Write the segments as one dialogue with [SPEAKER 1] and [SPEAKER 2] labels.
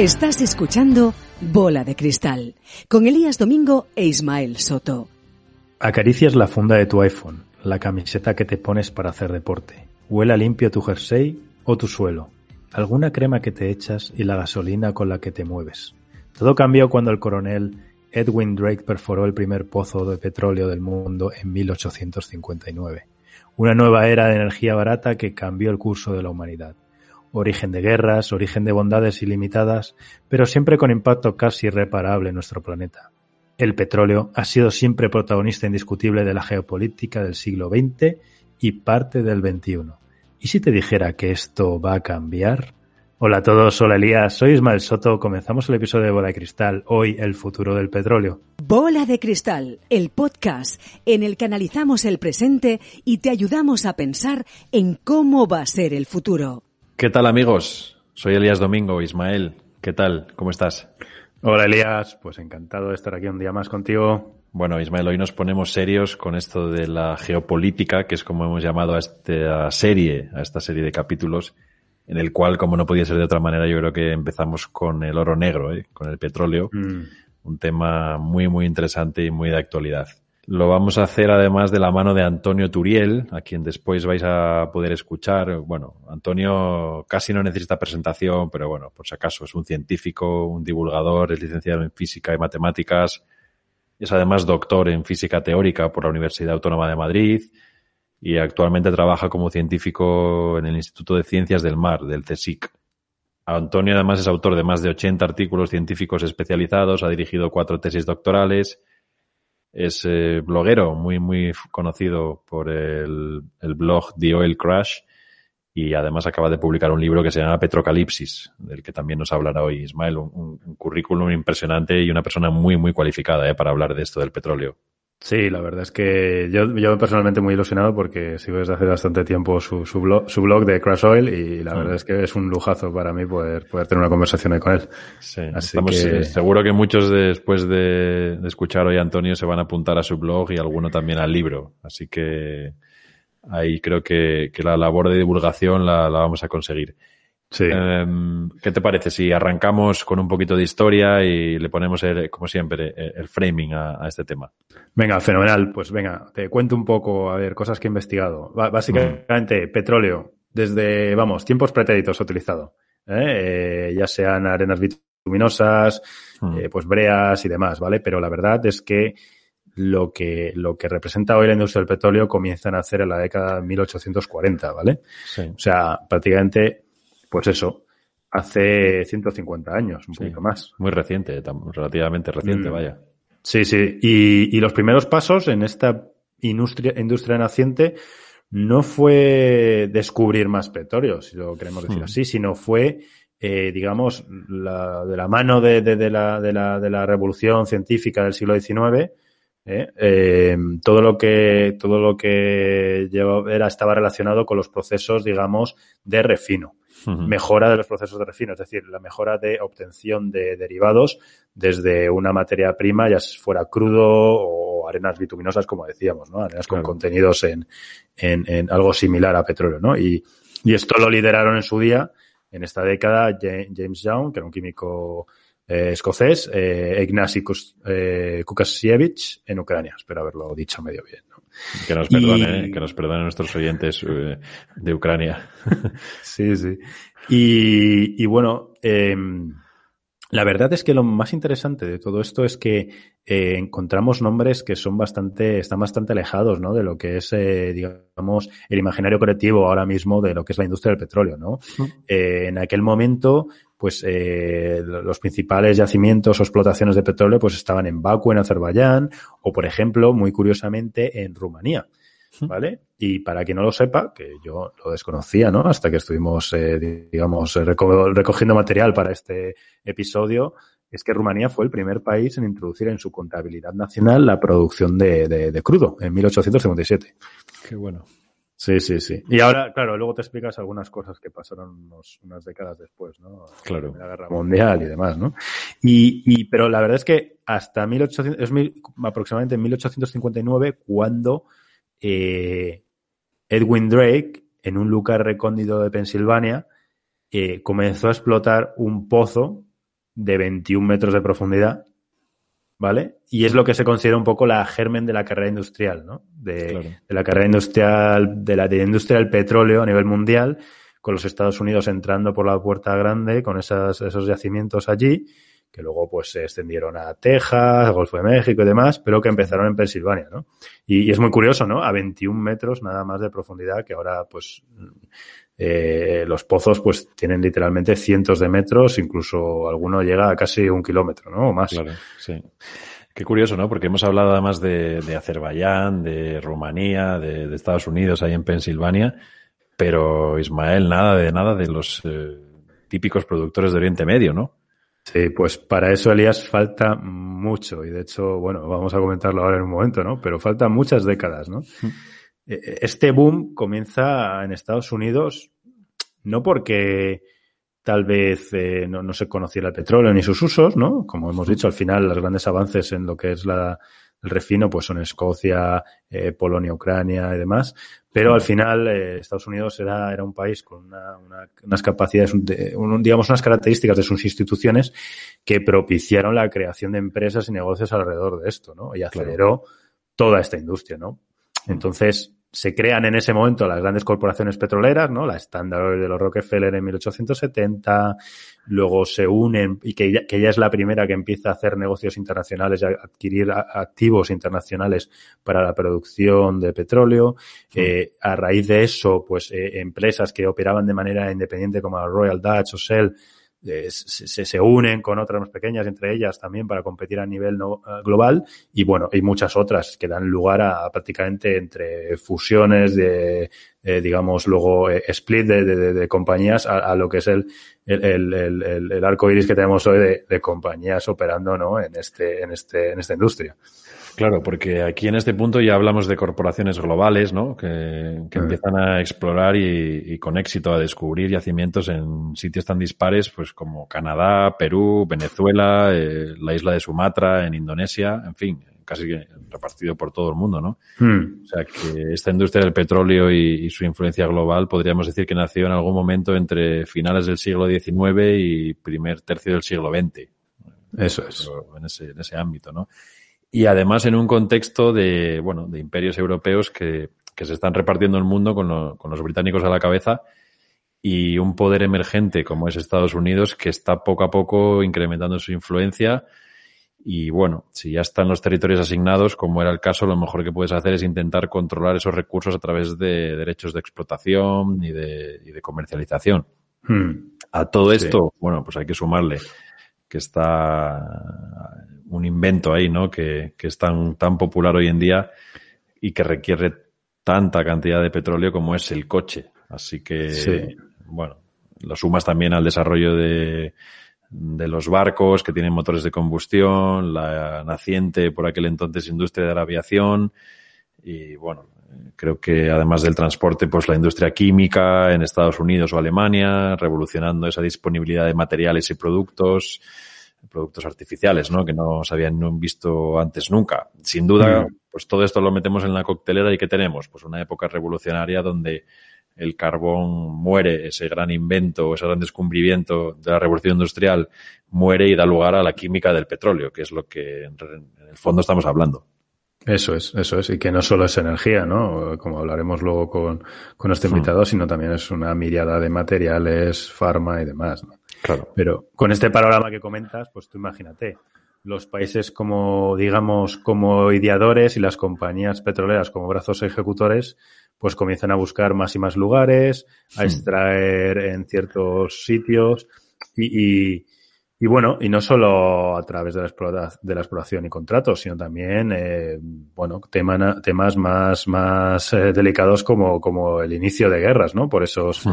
[SPEAKER 1] Estás escuchando Bola de Cristal con Elías Domingo e Ismael Soto.
[SPEAKER 2] Acaricias la funda de tu iPhone, la camiseta que te pones para hacer deporte. Huela limpio tu jersey o tu suelo. Alguna crema que te echas y la gasolina con la que te mueves. Todo cambió cuando el coronel Edwin Drake perforó el primer pozo de petróleo del mundo en 1859. Una nueva era de energía barata que cambió el curso de la humanidad origen de guerras, origen de bondades ilimitadas, pero siempre con impacto casi irreparable en nuestro planeta. El petróleo ha sido siempre protagonista indiscutible de la geopolítica del siglo XX y parte del XXI. ¿Y si te dijera que esto va a cambiar? Hola a todos, hola Elías, soy Ismael Soto, comenzamos el episodio de Bola de Cristal, hoy el futuro del petróleo.
[SPEAKER 1] Bola de Cristal, el podcast en el que analizamos el presente y te ayudamos a pensar en cómo va a ser el futuro.
[SPEAKER 3] ¿Qué tal amigos? Soy Elías Domingo, Ismael. ¿Qué tal? ¿Cómo estás?
[SPEAKER 2] Hola Elías, pues encantado de estar aquí un día más contigo.
[SPEAKER 3] Bueno, Ismael, hoy nos ponemos serios con esto de la geopolítica, que es como hemos llamado a esta serie, a esta serie de capítulos, en el cual, como no podía ser de otra manera, yo creo que empezamos con el oro negro, ¿eh? con el petróleo, mm. un tema muy, muy interesante y muy de actualidad. Lo vamos a hacer además de la mano de Antonio Turiel, a quien después vais a poder escuchar. Bueno, Antonio casi no necesita presentación, pero bueno, por si acaso es un científico, un divulgador, es licenciado en física y matemáticas, es además doctor en física teórica por la Universidad Autónoma de Madrid y actualmente trabaja como científico en el Instituto de Ciencias del Mar, del CSIC. Antonio además es autor de más de 80 artículos científicos especializados, ha dirigido cuatro tesis doctorales es eh, bloguero muy, muy conocido por el, blog The Oil Crash y además acaba de publicar un libro que se llama Petrocalipsis, del que también nos hablará hoy Ismael, un, un currículum impresionante y una persona muy, muy cualificada eh, para hablar de esto del petróleo.
[SPEAKER 2] Sí, la verdad es que yo, yo personalmente muy ilusionado porque sigo desde hace bastante tiempo su, su, blog, su blog de Crash Oil y la verdad mm. es que es un lujazo para mí poder, poder tener una conversación ahí con él.
[SPEAKER 3] Sí, Así que... seguro que muchos después de, de, escuchar hoy a Antonio se van a apuntar a su blog y alguno también al libro. Así que ahí creo que, que la labor de divulgación la, la vamos a conseguir.
[SPEAKER 2] Sí.
[SPEAKER 3] Em, ¿Qué te parece si arrancamos con un poquito de historia y le ponemos, el, como siempre, el, framing a, este tema?
[SPEAKER 2] Venga, fenomenal. Pues venga, te cuento un poco, a ver, cosas que he investigado. básicamente, petróleo, desde, vamos, tiempos pretéritos utilizado. ¿eh? Eh, ya sean arenas bituminosas, eh, pues breas y demás, ¿vale? Pero la verdad es que lo que, lo que representa hoy la industria del petróleo comienza a nacer en la década de 1840, ¿vale? O sea, prácticamente pues eso, hace 150 años, un poquito más.
[SPEAKER 3] Muy reciente, relativamente reciente, mm. vaya.
[SPEAKER 2] Sí, sí. Y, y, los primeros pasos en esta industria, industria naciente no fue descubrir más petróleo, si lo queremos decir hmm. así, sino fue, eh, digamos, la, de la mano de, de, de, la, de, la, de la revolución científica del siglo XIX, eh, eh, todo lo que todo lo que llevaba, era estaba relacionado con los procesos, digamos, de refino mejora de los procesos de refino, es decir, la mejora de obtención de derivados desde una materia prima, ya fuera crudo o arenas bituminosas, como decíamos, ¿no? Arenas con contenidos en, en, en, algo similar a petróleo, ¿no? Y, y esto lo lideraron en su día, en esta década, James Young, que era un químico eh, escocés, eh, Ignacy eh, Kukasiewicz en Ucrania. Espero haberlo dicho medio bien. ¿no?
[SPEAKER 3] Que nos perdone, y... que nos perdonen nuestros oyentes eh, de Ucrania.
[SPEAKER 2] sí, sí. Y, y bueno, eh, la verdad es que lo más interesante de todo esto es que eh, encontramos nombres que son bastante, están bastante alejados, ¿no? De lo que es, eh, digamos, el imaginario colectivo ahora mismo de lo que es la industria del petróleo, ¿no? Uh -huh. eh, en aquel momento, pues, eh, los principales yacimientos o explotaciones de petróleo, pues, estaban en Baku, en Azerbaiyán, o, por ejemplo, muy curiosamente, en Rumanía. ¿Vale? Y para quien no lo sepa, que yo lo desconocía, ¿no? Hasta que estuvimos, eh, digamos, reco recogiendo material para este episodio, es que Rumanía fue el primer país en introducir en su contabilidad nacional la producción de, de, de crudo en 1857.
[SPEAKER 3] Qué bueno.
[SPEAKER 2] Sí, sí, sí. Y ahora, claro, luego te explicas algunas cosas que pasaron unos, unas décadas después, ¿no?
[SPEAKER 3] Claro.
[SPEAKER 2] La Guerra Mundial y demás, ¿no? Y, y pero la verdad es que hasta 1800, es mil, aproximadamente en 1859 cuando eh, Edwin Drake, en un lugar recóndito de Pensilvania, eh, comenzó a explotar un pozo de 21 metros de profundidad, ¿vale? Y es lo que se considera un poco la germen de la carrera industrial, ¿no? De, la carrera industrial, de la, de industria del petróleo a nivel mundial, con los Estados Unidos entrando por la puerta grande con esas, esos yacimientos allí, que luego pues se extendieron a Texas, Golfo de México y demás, pero que empezaron en Pensilvania, ¿no? Y, es muy curioso, ¿no? A 21 metros nada más de profundidad, que ahora pues eh, los pozos pues tienen literalmente cientos de metros, incluso alguno llega a casi un kilómetro, ¿no? O más.
[SPEAKER 3] Claro, sí. Qué curioso, ¿no? Porque hemos hablado además de, de Azerbaiyán, de Rumanía, de, de, Estados Unidos, ahí en Pensilvania, pero Ismael, nada de nada de los eh, típicos productores de Oriente Medio, ¿no?
[SPEAKER 2] Sí, pues para eso, Elías, falta mucho. Y de hecho, bueno, vamos a comentarlo ahora en un momento, ¿no? Pero faltan muchas décadas, ¿no? Eh, este boom comienza en Estados Unidos no porque tal vez eh, no, no, se conociera el petróleo ni sus usos, ¿no? Como hemos dicho, al final los grandes avances en lo que es la, el refino pues son Escocia, eh, Polonia, Ucrania y demás. Pero al final eh, Estados Unidos era, era un país con una, una, unas capacidades, de, un, digamos, unas características de sus instituciones que propiciaron la creación de empresas y negocios alrededor de esto, ¿no? Y aceleró claro. toda esta industria, ¿no? Entonces, se crean en ese momento las grandes corporaciones petroleras, ¿no? La Standard Oil de los Rockefeller en 1870, luego se unen y que ya, que ya es la primera que empieza a hacer negocios internacionales y a adquirir activos internacionales para la producción de petróleo. Sí. Eh, a raíz de eso, pues eh, empresas que operaban de manera independiente como la Royal Dutch o Shell eh, se, se, unen con otras más pequeñas, entre ellas también para competir a nivel no, uh, global y bueno, hay muchas otras que dan lugar a, prácticamente entre fusiones de, eh, digamos, luego eh, split de, compañías a, lo que es el, el, el, el, el arco iris que tenemos hoy de, de compañías operando ¿no? en, este, en, este, en esta industria.
[SPEAKER 3] Claro, porque aquí en este punto ya hablamos de corporaciones globales, ¿no? Que, que empiezan a explorar y, y, con éxito a descubrir yacimientos en sitios tan dispares, pues como Canadá, Perú, Venezuela, eh, la isla de Sumatra, en Indonesia, en fin, casi repartido por todo el mundo, ¿no? Hmm. O sea que esta industria del petróleo y, y, su influencia global podríamos decir que nació en algún momento entre finales del siglo XIX y primer tercio del siglo XX.
[SPEAKER 2] Eso es.
[SPEAKER 3] En ese, en ese ámbito, ¿no? Y además en un contexto de, bueno, de imperios europeos que, que se están repartiendo el mundo con, lo, con, los británicos a la cabeza y un poder emergente como es Estados Unidos que está poco a poco incrementando su influencia y bueno, si ya están los territorios asignados, como era el caso, lo mejor que puedes hacer es intentar controlar esos recursos a través de derechos de explotación y de, y de comercialización. Hmm. A todo esto, bueno, pues hay que sumarle que está un invento ahí, ¿no? Que, que es tan, tan popular hoy en día y que requiere tanta cantidad de petróleo como es el coche. Así que, sí. bueno, lo sumas también al desarrollo de, de los barcos que tienen motores de combustión, la naciente por aquel entonces industria de la aviación y, bueno, creo que además del transporte, pues la industria química en Estados Unidos o Alemania, revolucionando esa disponibilidad de materiales y productos, productos artificiales, ¿no? Que no se habían visto antes nunca. Sin duda, mm. pues todo esto lo metemos en la coctelera y ¿qué tenemos? Pues una época revolucionaria donde el carbón muere, ese gran invento, ese gran descubrimiento de la revolución industrial muere y da lugar a la química del petróleo, que es lo que en el fondo estamos hablando.
[SPEAKER 2] Eso es, eso es. Y que no solo es energía, ¿no? Como hablaremos luego con, con este invitado, mm. sino también es una mirada de materiales, farma y demás, ¿no?
[SPEAKER 3] Claro.
[SPEAKER 2] Pero con este panorama que comentas, pues tú imagínate, los países como, digamos, como ideadores y las compañías petroleras como brazos ejecutores, pues comienzan a buscar más y más lugares, a extraer en ciertos sitios y, y, y bueno, y no solo a través de la, de la exploración y contratos, sino también, eh, bueno, tema, temas más, más eh, delicados como, como el inicio de guerras, ¿no? Por esos,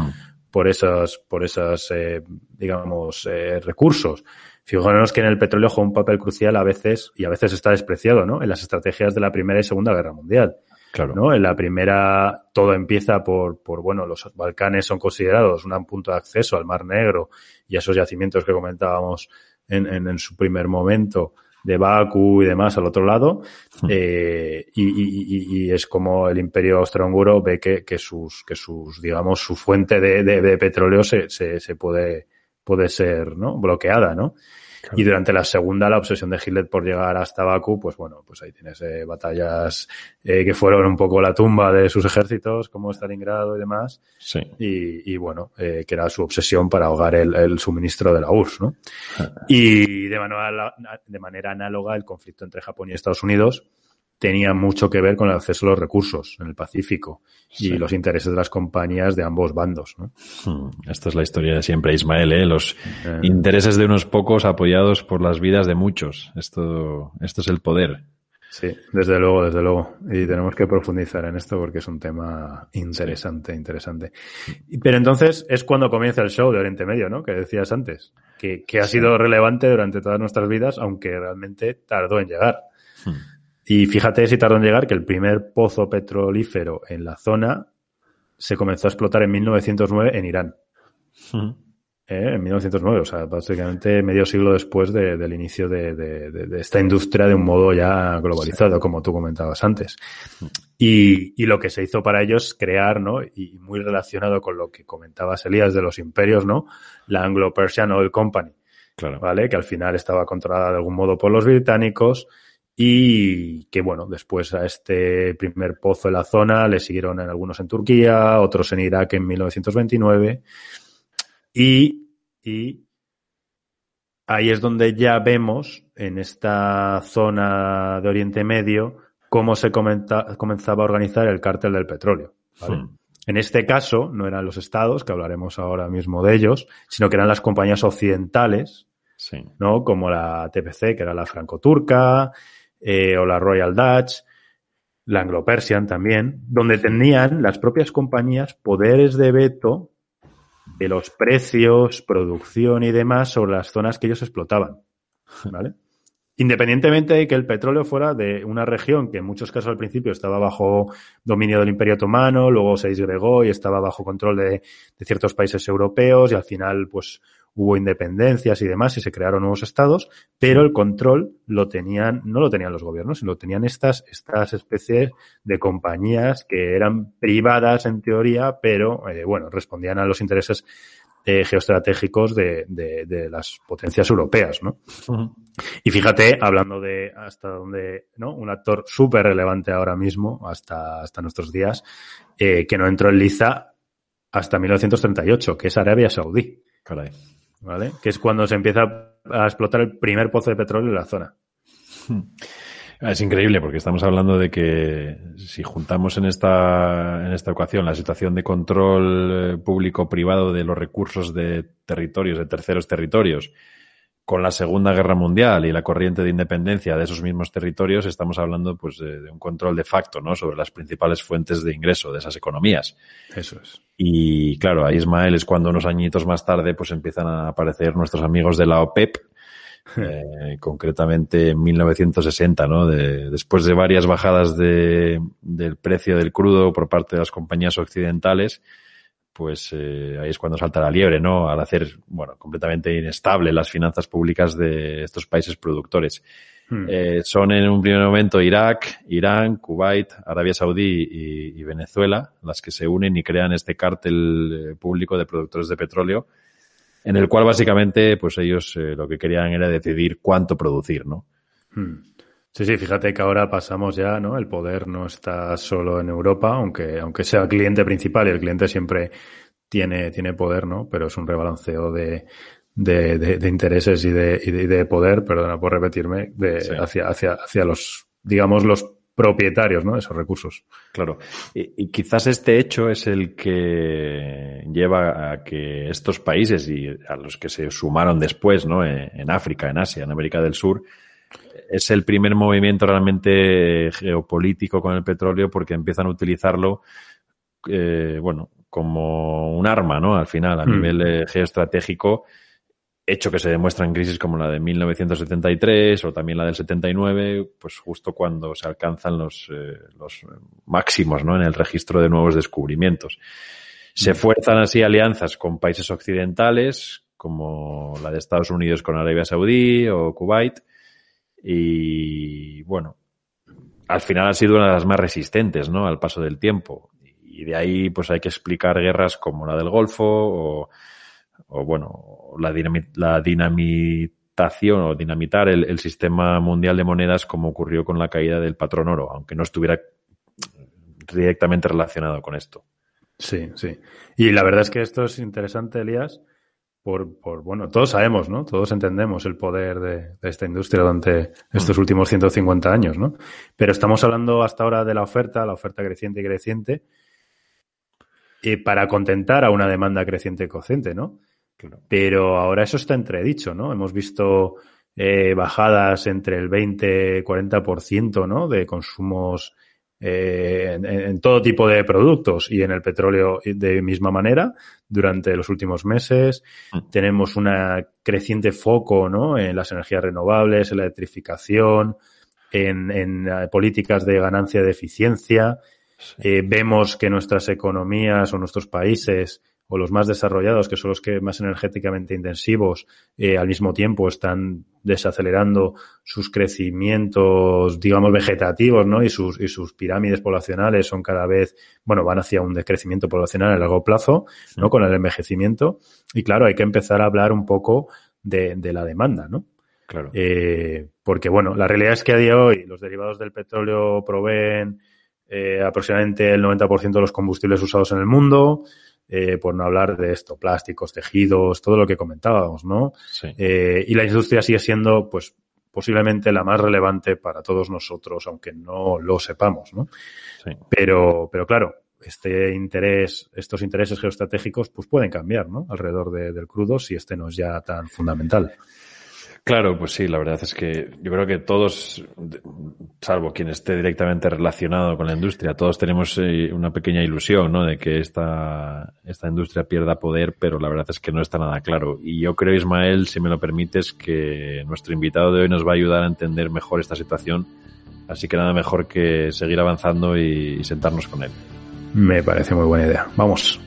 [SPEAKER 2] por esos, por esos eh, digamos, recursos. Fijémonos que en el petróleo juega un papel crucial a veces, y a veces está despreciado, ¿no? En las estrategias de la Primera y Segunda Guerra Mundial.
[SPEAKER 3] Claro.
[SPEAKER 2] ¿no? En la primera todo empieza por, por, bueno, los Balcanes son considerados un punto de acceso al Mar Negro y a esos yacimientos que comentábamos en, en, en su primer momento de Baku y demás al otro lado, eh, y, y, y, es como el imperio austrohúngaro ve que, que, sus, que sus, digamos, su fuente de, de, de petróleo se, se, se, puede, puede ser ¿no? bloqueada, ¿no? Y durante la segunda, la obsesión de Hitler por llegar hasta Bakú, pues bueno, pues ahí tienes eh, batallas eh, que fueron un poco la tumba de sus ejércitos, como Stalingrado y demás.
[SPEAKER 3] Sí.
[SPEAKER 2] Y, y bueno, eh, que era su obsesión para ahogar el, el suministro de la URSS, ¿no? Y de manera, de manera análoga, el conflicto entre Japón y Estados Unidos tenía mucho que ver con el acceso a los recursos en el Pacífico y los intereses de las compañías de ambos bandos, ¿no?
[SPEAKER 3] Hmm, Esta es la historia de siempre, Ismael, ¿eh? Los
[SPEAKER 2] Eh,
[SPEAKER 3] intereses de unos pocos apoyados por las vidas de muchos. Esto, esto es el poder.
[SPEAKER 2] Sí, desde luego, desde luego. Y tenemos que profundizar en esto porque es un tema interesante, interesante. Pero entonces es cuando comienza el show de Oriente Medio, ¿no? Que decías antes, que, que ha sido relevante durante todas nuestras vidas, aunque realmente tardó en llegar.
[SPEAKER 3] Hmm.
[SPEAKER 2] Y fíjate si tardó en llegar que el primer pozo petrolífero en la zona se comenzó a explotar en 1909 en Irán. ¿eh? en 1909, o sea, básicamente medio siglo después de- del inicio de, de- de- de esta industria de un modo ya globalizado, como tú comentabas antes. Y, y lo que se hizo para ellos crear, ¿no? Y muy relacionado con lo que comentabas, Elías, de los imperios, ¿no? La Anglo-Persian Oil Company,
[SPEAKER 3] Claro.
[SPEAKER 2] ¿vale? Que al final estaba controlada de algún modo por los británicos y que, bueno, después a este primer pozo en la zona le siguieron en algunos en Turquía, otros en Irak en 1929 y, y ahí es donde ya vemos en esta zona de Oriente Medio cómo se comenta- comenzaba a organizar el cártel del petróleo. ¿vale?
[SPEAKER 3] Hmm.
[SPEAKER 2] En este caso, no eran los estados, que hablaremos ahora mismo de ellos, sino que eran las compañías occidentales,
[SPEAKER 3] Sí.
[SPEAKER 2] ¿no? Como la TPC, que era la franco-turca, eh, o la Royal Dutch, la Anglo-Persian también, donde tenían las propias compañías poderes de veto de los precios, producción y demás sobre las zonas que ellos explotaban, ¿vale? Independientemente de que el petróleo fuera de una región que en muchos casos al principio estaba bajo dominio del Imperio Otomano, luego se disgregó y estaba bajo control de, de ciertos países europeos y al final pues hubo independencias y demás y se crearon nuevos estados, pero el control lo tenían, no lo tenían los gobiernos, sino lo tenían estas, estas especies de compañías que eran privadas en teoría, pero eh, bueno, respondían a los intereses eh, geoestratégicos de, de, de las potencias europeas, ¿no? Y fíjate, hablando de hasta donde, ¿no? Un actor súper relevante ahora mismo, hasta, hasta nuestros días, eh, que no entró en liza hasta 1938, que es Arabia Saudí,
[SPEAKER 3] Caray.
[SPEAKER 2] ¿Vale? Que es cuando se empieza a explotar el primer pozo de petróleo en la zona.
[SPEAKER 3] Es increíble porque estamos hablando de que si juntamos en esta, en esta ocasión la situación de control eh, público-privado de los recursos de territorios, de terceros territorios, con la Segunda Guerra Mundial y la corriente de independencia de esos mismos territorios, estamos hablando pues de, de un control de facto, ¿no? Sobre las principales fuentes de ingreso de esas economías.
[SPEAKER 2] Eso es.
[SPEAKER 3] Y claro, ahí Ismael es cuando unos añitos más tarde pues empiezan a aparecer nuestros amigos de la OPEP, eh, concretamente en 1960, ¿no? De- después de varias bajadas de, del precio del crudo por parte de las compañías occidentales, pues eh, ahí es cuando salta la liebre, ¿no? Al hacer, bueno, completamente inestable las finanzas públicas de estos países productores.
[SPEAKER 2] Hmm.
[SPEAKER 3] Eh, son en un primer momento Irak, Irán, Kuwait, Arabia Saudí y, y Venezuela las que se unen y crean este cártel eh, público de productores de petróleo, en el cual básicamente pues ellos eh, lo que querían era decidir cuánto producir, ¿no?
[SPEAKER 2] Hmm. Sí, sí, fíjate que ahora pasamos ya, ¿no? El poder no está solo en Europa, aunque, aunque sea el cliente principal y el cliente siempre tiene, tiene poder, ¿no? Pero es un rebalanceo de, de, de, de intereses y de, y de, poder, perdona por repetirme, de,
[SPEAKER 3] Sí.
[SPEAKER 2] hacia, hacia, hacia los, digamos, los propietarios, ¿no? De esos recursos.
[SPEAKER 3] Claro. Y, y quizás este hecho es el que lleva a que estos países y a los que se sumaron después, ¿no? En, en África, en Asia, en América del Sur, es el primer movimiento realmente geopolítico con el petróleo porque empiezan a utilizarlo, eh, bueno, como un arma, ¿no? Al final, a
[SPEAKER 2] Hmm.
[SPEAKER 3] nivel eh, geoestratégico, hecho que se demuestra en crisis como la de 1973 o también la del 79, pues justo cuando se alcanzan los, eh, los máximos, ¿no? En el registro de nuevos descubrimientos. Se fuerzan así alianzas con países occidentales, como la de Estados Unidos con Arabia Saudí o Kuwait, y bueno, al final ha sido una de las más resistentes, ¿no? Al paso del tiempo. Y de ahí, pues hay que explicar guerras como la del Golfo o o bueno, la, dinamitación o dinamitar el, el, sistema mundial de monedas como ocurrió con la caída del patrón oro, aunque no estuviera directamente relacionado con esto.
[SPEAKER 2] Sí, sí. Y la verdad es que esto es interesante, Elías, por, por bueno, todos sabemos, ¿no? Todos entendemos el poder de, de esta industria durante estos mm. últimos 150 años, ¿no? Pero estamos hablando hasta ahora de la oferta, la oferta creciente y creciente, y para contentar a una demanda creciente y creciente, ¿no? Claro. Pero ahora eso está entredicho, ¿no? Hemos visto eh, bajadas entre el 20 y 40%, ¿no? De consumos eh, en, en, todo tipo de productos y en el petróleo de misma manera durante los últimos meses. Mm. Tenemos una creciente foco ¿no? en las energías renovables, en la electrificación, en, en eh, políticas de ganancia de eficiencia. Sí. Eh, vemos que nuestras economías o nuestros países o los más desarrollados, que son los que más energéticamente intensivos, eh, al mismo tiempo están desacelerando sus crecimientos, digamos, vegetativos, ¿no? Y sus, y sus pirámides poblacionales son cada vez, bueno, van hacia un decrecimiento poblacional a largo plazo, ¿no? Con el envejecimiento. Y claro, hay que empezar a hablar un poco de, de la demanda, ¿no?
[SPEAKER 3] Claro.
[SPEAKER 2] Eh, porque, bueno, la realidad es que a día de hoy los derivados del petróleo proveen eh, aproximadamente el 90% de los combustibles usados en el mundo eh, por no hablar de esto, plásticos, tejidos, todo lo que comentábamos, ¿no?
[SPEAKER 3] Sí.
[SPEAKER 2] Eh, y la industria sigue siendo, pues, posiblemente la más relevante para todos nosotros, aunque no lo sepamos, ¿no?
[SPEAKER 3] Sí.
[SPEAKER 2] Pero, pero claro, este interés, estos intereses geoestratégicos, pues pueden cambiar, ¿no? Alrededor de, del crudo si este no es ya tan fundamental.
[SPEAKER 3] Claro, pues sí, la verdad es que yo creo que todos, salvo quien esté directamente relacionado con la industria, todos tenemos eh, una pequeña ilusión, ¿no? De que esta, esta industria pierda poder, pero la verdad es que no está nada claro. Y yo creo, Ismael, si me lo permites, que nuestro invitado de hoy nos va a ayudar a entender mejor esta situación. Así que nada mejor que seguir avanzando y, y sentarnos con él.
[SPEAKER 2] Me parece muy buena idea. Vamos.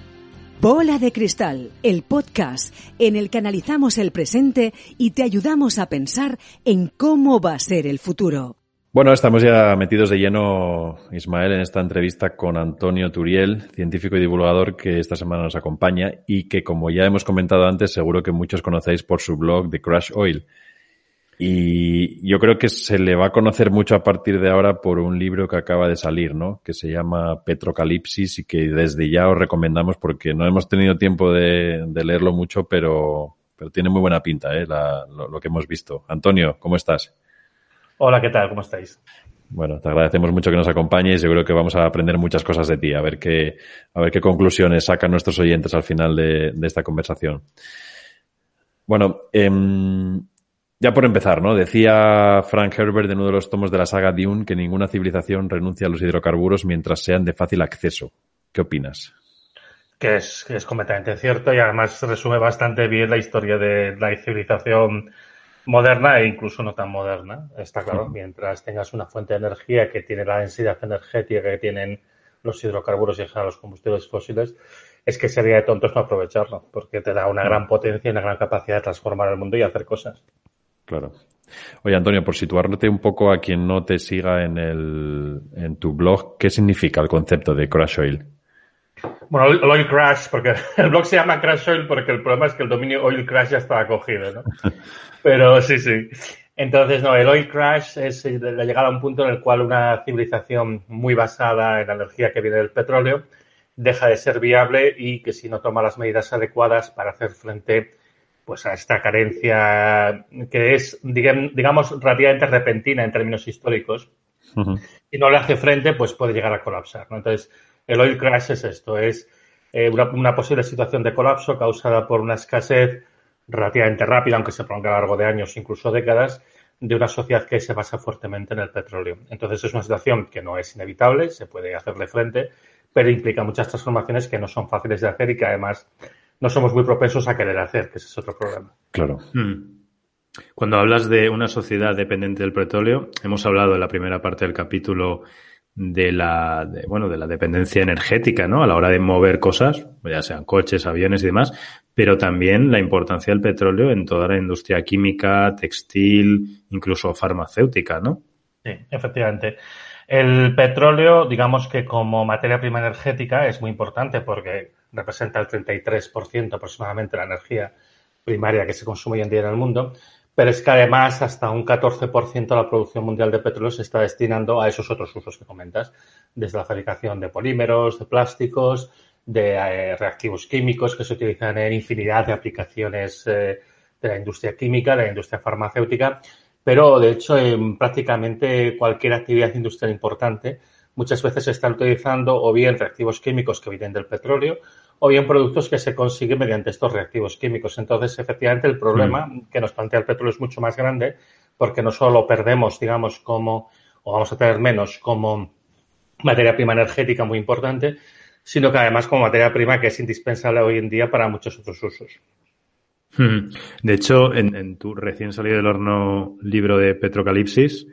[SPEAKER 1] Bola de Cristal, el podcast en el que analizamos el presente y te ayudamos a pensar en cómo va a ser el futuro.
[SPEAKER 3] Bueno, estamos ya metidos de lleno, Ismael, en esta entrevista con Antonio Turiel, científico y divulgador que esta semana nos acompaña y que, como ya hemos comentado antes, seguro que muchos conocéis por su blog de Crash Oil. Y yo creo que se le va a conocer mucho a partir de ahora por un libro que acaba de salir, ¿no? Que se llama Petrocalipsis y que desde ya os recomendamos porque no hemos tenido tiempo de, de leerlo mucho, pero, pero tiene muy buena pinta, ¿eh? La, lo, lo, que hemos visto. Antonio, ¿cómo estás?
[SPEAKER 4] Hola, ¿qué tal? ¿Cómo estáis?
[SPEAKER 3] Bueno, te agradecemos mucho que nos acompañes. Yo creo que vamos a aprender muchas cosas de ti, a ver qué, a ver qué conclusiones sacan nuestros oyentes al final de, de esta conversación. Bueno, eh, ya por empezar, ¿no? Decía Frank Herbert en uno de los tomos de la saga Dune que ninguna civilización renuncia a los hidrocarburos mientras sean de fácil acceso. ¿Qué opinas?
[SPEAKER 4] Que es, que es completamente cierto y además resume bastante bien la historia de la civilización moderna e incluso no tan moderna. Está claro, mientras tengas una fuente de energía que tiene la densidad energética que tienen los hidrocarburos y los combustibles fósiles, es que sería de tontos no aprovecharlo, porque te da una gran potencia y una gran capacidad de transformar el mundo y hacer cosas.
[SPEAKER 3] Claro. Oye, Antonio, por situarte un poco a quien no te siga en, el, en tu blog, ¿qué significa el concepto de Crash Oil?
[SPEAKER 4] Bueno, el oil crash, porque el blog se llama Crash Oil porque el problema es que el dominio oil crash ya estaba cogido, ¿no? Pero sí, sí. Entonces, no, el oil crash es la llegada a un punto en el cual una civilización muy basada en la energía que viene del petróleo deja de ser viable y que si no toma las medidas adecuadas para hacer frente pues a esta carencia que es, digamos, relativamente repentina en términos históricos, uh -huh. y no le hace frente, pues puede llegar a colapsar. ¿no? Entonces, el oil crash es esto, es eh, una, una, posible situación de colapso causada por una escasez relativamente rápida, aunque se prolonga a lo largo de años, incluso décadas, de una sociedad que se basa fuertemente en el petróleo. Entonces, es una situación que no es inevitable, se puede hacerle frente, pero implica muchas transformaciones que no son fáciles de hacer y que además no somos muy propensos a querer hacer, que ese es otro problema.
[SPEAKER 3] Claro.
[SPEAKER 2] Hmm. Cuando hablas de una sociedad dependiente del petróleo, hemos hablado en la primera parte del capítulo de la, de, bueno, de la dependencia energética, ¿no? A la hora de mover cosas, ya sean coches, aviones y demás, pero también la importancia del petróleo en toda la industria química, textil, incluso farmacéutica, ¿no?
[SPEAKER 4] Sí, efectivamente. El petróleo, digamos que como materia prima energética es muy importante porque representa el 33% aproximadamente de la energía primaria que se consume hoy en día en el mundo, pero es que además hasta un 14% de la producción mundial de petróleo se está destinando a esos otros usos que comentas, desde la fabricación de polímeros, de plásticos, de eh, reactivos químicos que se utilizan en infinidad de aplicaciones eh, de la industria química, de la industria farmacéutica, pero de hecho en prácticamente cualquier actividad industrial importante muchas veces se están utilizando o bien reactivos químicos que vienen del petróleo o bien productos que se consiguen mediante estos reactivos químicos. Entonces, efectivamente, el problema mm. que nos plantea el petróleo es mucho más grande porque no solo perdemos, digamos, como, o vamos a tener menos como materia prima energética muy importante, sino que además como materia prima que es indispensable hoy en día para muchos otros usos.
[SPEAKER 2] Hmm. De hecho, en, tu recién salido del horno libro de Petrocalipsis,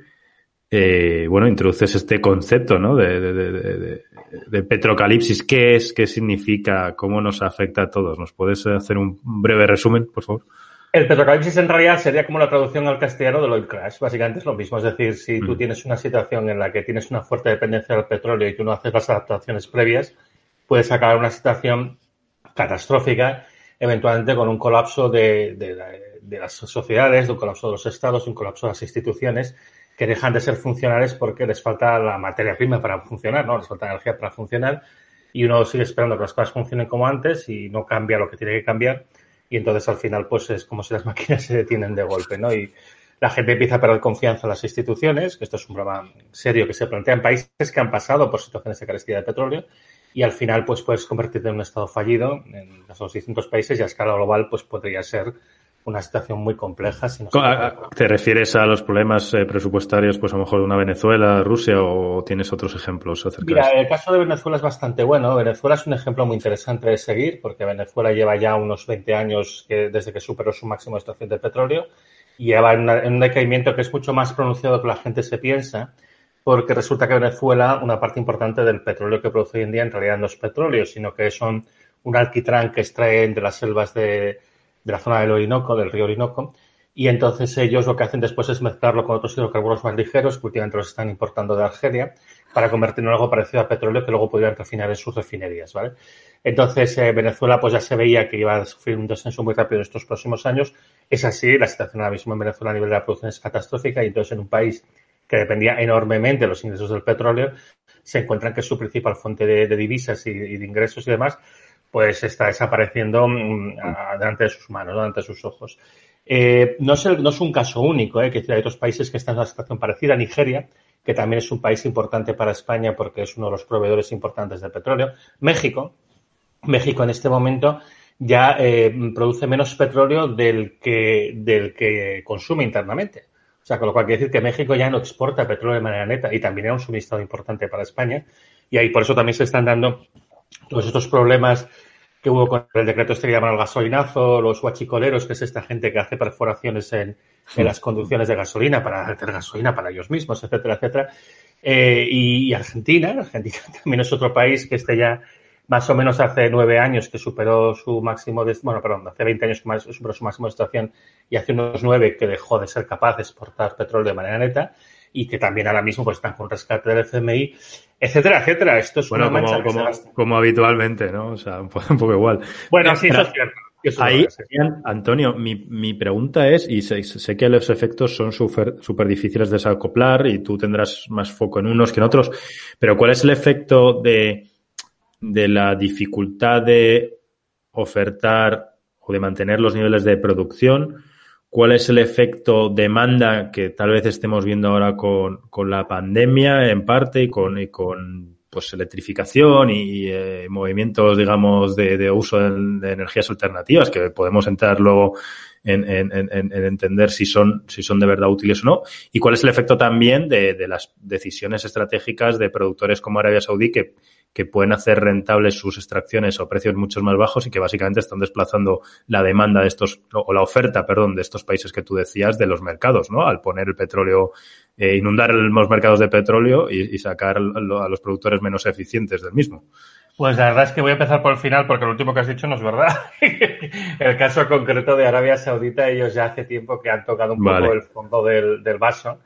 [SPEAKER 2] eh, bueno, introduces este concepto, ¿no? De, de, petrocalipsis. ¿Qué es? ¿Qué significa? ¿Cómo nos afecta a todos? ¿Nos puedes hacer un breve resumen, por favor?
[SPEAKER 4] El petrocalipsis en realidad sería como la traducción al castellano del oil crash. Básicamente es lo mismo. Es decir, si tú mm. tienes una situación en la que tienes una fuerte dependencia del petróleo y tú no haces las adaptaciones previas, puedes acabar una situación catastrófica, eventualmente con un colapso de, de las sociedades, un colapso de los estados, un colapso de las instituciones que dejan de ser funcionales porque les falta la materia prima para funcionar, ¿no? Les falta energía para funcionar y uno sigue esperando que las cosas funcionen como antes y no cambia lo que tiene que cambiar y entonces al final pues es como si las máquinas se detienen de golpe, ¿no? Y la gente empieza a perder confianza en las instituciones, que esto es un problema serio que se plantea en países que han pasado por situaciones de carestía de petróleo y al final pues puedes convertirte en un estado fallido en los distintos países y a escala global pues podría ser una situación muy compleja.
[SPEAKER 2] ¿Te refieres a los problemas eh, presupuestarios, pues a lo mejor de una Venezuela, Rusia, o tienes otros ejemplos acerca
[SPEAKER 4] Mira, el caso de Venezuela es bastante bueno. Venezuela es un ejemplo muy interesante de seguir, porque Venezuela lleva ya unos 20 años desde que superó su máximo de extracción de petróleo y lleva en, un decaimiento que es mucho más pronunciado que la gente se piensa, porque resulta que Venezuela, una parte importante del petróleo que produce hoy en día, en realidad no es petróleo, sino que son un alquitrán que extraen de las selvas de de la zona del Orinoco, del río Orinoco, y entonces ellos lo que hacen después es mezclarlo con otros hidrocarburos más ligeros, que últimamente los están importando de Argelia, para convertirlo en algo parecido a petróleo que luego podrían refinar en sus refinerías, ¿vale? Entonces, eh, Venezuela pues ya se veía que iba a sufrir un descenso muy rápido en estos próximos años. Es así, la situación ahora mismo en Venezuela a nivel de la producción es catastrófica y entonces en un país que dependía enormemente de los ingresos del petróleo, se encuentran que es su principal fuente de, divisas y, de ingresos y demás, pues está desapareciendo mm, delante de sus manos, delante de sus ojos. Eh, no, es no, es un caso único, eh, que hay otros países que están en una situación parecida. Nigeria, que también es un país importante para España porque es uno de los proveedores importantes de petróleo. México, México en este momento ya eh, produce menos petróleo del que, del que consume internamente. O sea, con lo cual quiere decir que México ya no exporta petróleo de manera neta y también era un suministro importante para España. Y ahí por eso también se están dando todos estos problemas que hubo con el decreto este que llaman el gasolinazo, los huachicoleros, que es esta gente que hace perforaciones en, las conducciones de gasolina para hacer gasolina para ellos mismos, etcétera, etcétera. Eh, y, Argentina, Argentina también es otro país que este ya más o menos hace nueve años que superó su máximo de, bueno, perdón, hace 20 años que superó su máximo de estación y hace unos nueve que dejó de ser capaz de exportar petróleo de manera neta y que también ahora mismo pues están con rescate del FMI, etcétera, etcétera. Esto es
[SPEAKER 2] bueno,
[SPEAKER 4] una
[SPEAKER 2] como, como, habitualmente, ¿no? O sea, un poco, igual.
[SPEAKER 4] Bueno, sí, eso es cierto.
[SPEAKER 2] ahí, Antonio, mi, mi, pregunta es, y sé, sé que los efectos son súper super difíciles de desacoplar y tú tendrás más foco en unos que en otros, pero ¿cuál es el efecto de, de la dificultad de ofertar o de mantener los niveles de producción cuál es el efecto demanda que tal vez estemos viendo ahora con, con la pandemia en parte y con, y con pues electrificación y eh, movimientos, digamos, de, de uso de, energías alternativas, que podemos entrar luego en, en, en, entender si son, si son de verdad útiles o no. Y cuál es el efecto también de, de las decisiones estratégicas de productores como Arabia Saudí que, que pueden hacer rentables sus extracciones a precios mucho más bajos y que básicamente están desplazando la demanda de estos, o la oferta, perdón, de estos países que tú decías de los mercados, ¿no? Al poner el petróleo, eh, inundar los mercados de petróleo y, y sacar a los productores menos eficientes del mismo.
[SPEAKER 4] Pues la verdad es que voy a empezar por el final porque lo último que has dicho no es verdad. el caso concreto de Arabia Saudita, ellos ya hace tiempo que han tocado un poco el fondo del, del vaso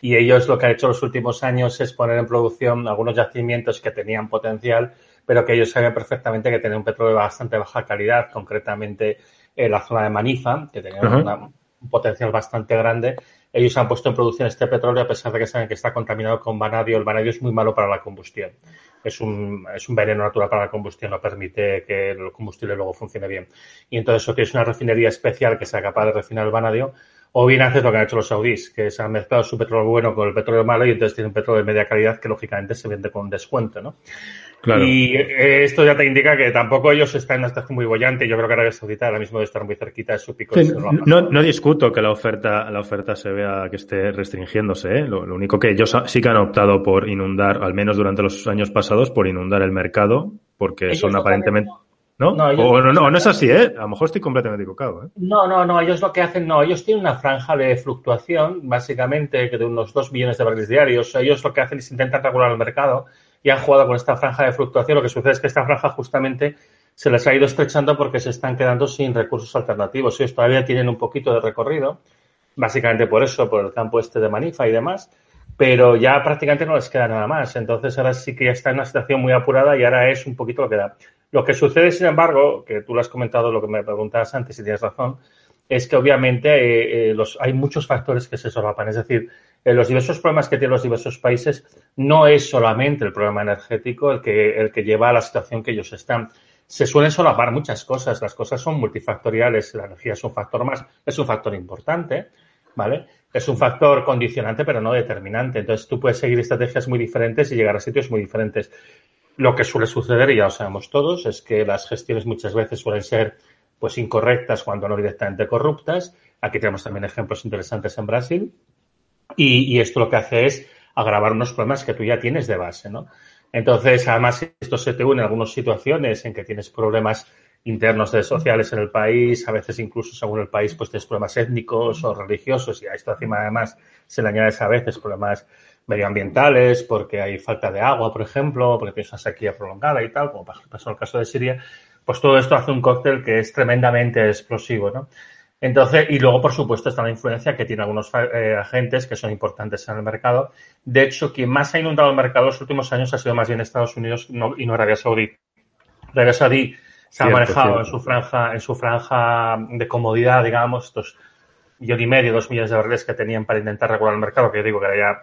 [SPEAKER 4] y ellos lo que han hecho los últimos años es poner en producción algunos yacimientos que tenían potencial, pero que ellos saben perfectamente que tienen un petróleo de bastante baja calidad, concretamente en la zona de Manifa, que tenía un potencial bastante grande. Ellos han puesto en producción este petróleo a pesar de que saben que está contaminado con vanadio. El vanadio es muy malo para la combustión. Es un, es un veneno natural para la combustión, no permite que el combustible luego funcione bien. Y entonces, eso tienes una refinería especial que sea capaz de refinar el vanadio, o bien haces lo que han hecho los saudíes, que se han mezclado su petróleo bueno con el petróleo malo y entonces tienen un petróleo de media calidad que lógicamente se vende con un descuento, ¿no? Y eh, esto ya te indica que tampoco ellos están en una situación muy bollante. Yo creo que Arabia Saudita ahora mismo debe estar muy cerquita de su pico.
[SPEAKER 2] no, no, discuto que la oferta, la oferta se vea que esté restringiéndose. ¿eh? Lo, único que ellos sí que han optado por inundar, al menos durante los años pasados, por inundar el mercado, porque son aparentemente. ¿No? No, o, no, no, no, es así, ¿eh? A lo mejor estoy completamente equivocado, ¿eh?
[SPEAKER 4] No, no, no. Ellos lo que hacen, no. Ellos tienen una franja de fluctuación, básicamente, de unos 2 millones de barriles diarios. Ellos lo que hacen es intentar regular el mercado y han jugado con esta franja de fluctuación. Lo que sucede es que esta franja justamente se les ha ido estrechando porque se están quedando sin recursos alternativos. Ellos todavía tienen un poquito de recorrido, básicamente por eso, por el campo este de Manifa y demás, pero ya prácticamente no les queda nada más. Entonces ahora sí que ya está en una situación muy apurada y ahora es un poquito lo que da. Lo que sucede, sin embargo, que tú lo has comentado, lo que me preguntabas antes y tienes razón, es que obviamente eh, eh, hay muchos factores que se solapan. Es decir, eh, los diversos problemas que tienen los diversos países no es solamente el problema energético el que, el que lleva a la situación que ellos están. Se suelen solapar muchas cosas, las cosas son multifactoriales, la energía es un factor más, es un factor importante, ¿vale? Es un factor condicionante, pero no determinante. Entonces tú puedes seguir estrategias muy diferentes y llegar a sitios muy diferentes. Lo que suele suceder, y ya lo sabemos todos, es que las gestiones muchas veces suelen ser pues incorrectas cuando no directamente corruptas. Aquí tenemos también ejemplos interesantes en Brasil, y, esto lo que hace es agravar unos problemas que tú ya tienes de base, ¿no? Entonces, además, esto se te une en algunas situaciones en que tienes problemas internos de sociales en el país, a veces incluso según el país, pues tienes problemas étnicos o religiosos y a esto encima además se le añades a veces problemas medioambientales porque hay falta de agua, por ejemplo, porque tienes una sequía prolongada y tal, como pasó en el caso de Siria, pues todo esto hace un cóctel que es tremendamente explosivo, ¿no? Entonces, y luego, por supuesto, está la influencia que tienen algunos eh, agentes que son importantes en el mercado. De hecho, quien más ha inundado el mercado en los últimos años ha sido más bien Estados Unidos y no Arabia Saudí. Arabia Saudí se ha manejado en su franja, en su franja de comodidad, digamos, estos millón y medio, dos millones de barriles que tenían para intentar regular el mercado, que yo digo que ya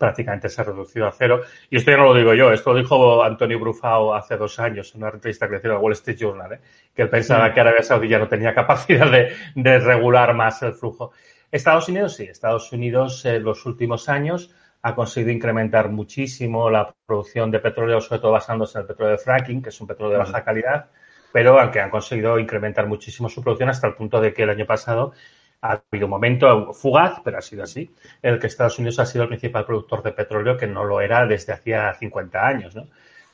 [SPEAKER 4] prácticamente se ha reducido a cero. Y esto ya no lo digo yo, esto lo dijo Antonio Brufao hace dos años en una entrevista que le hicieron al Wall Street Journal, ¿eh? que él pensaba que Arabia Saudí ya no tenía capacidad de, regular más el flujo. Estados Unidos sí, Estados Unidos en los últimos años ha conseguido incrementar muchísimo la producción de petróleo, sobre todo basándose en el petróleo de fracking, que es un petróleo de baja calidad, pero aunque han conseguido incrementar muchísimo su producción hasta el punto de que el año pasado ha habido un momento fugaz, pero ha sido así, en el que Estados Unidos ha sido el principal productor de petróleo, que no lo era desde hacía 50 años. ¿no?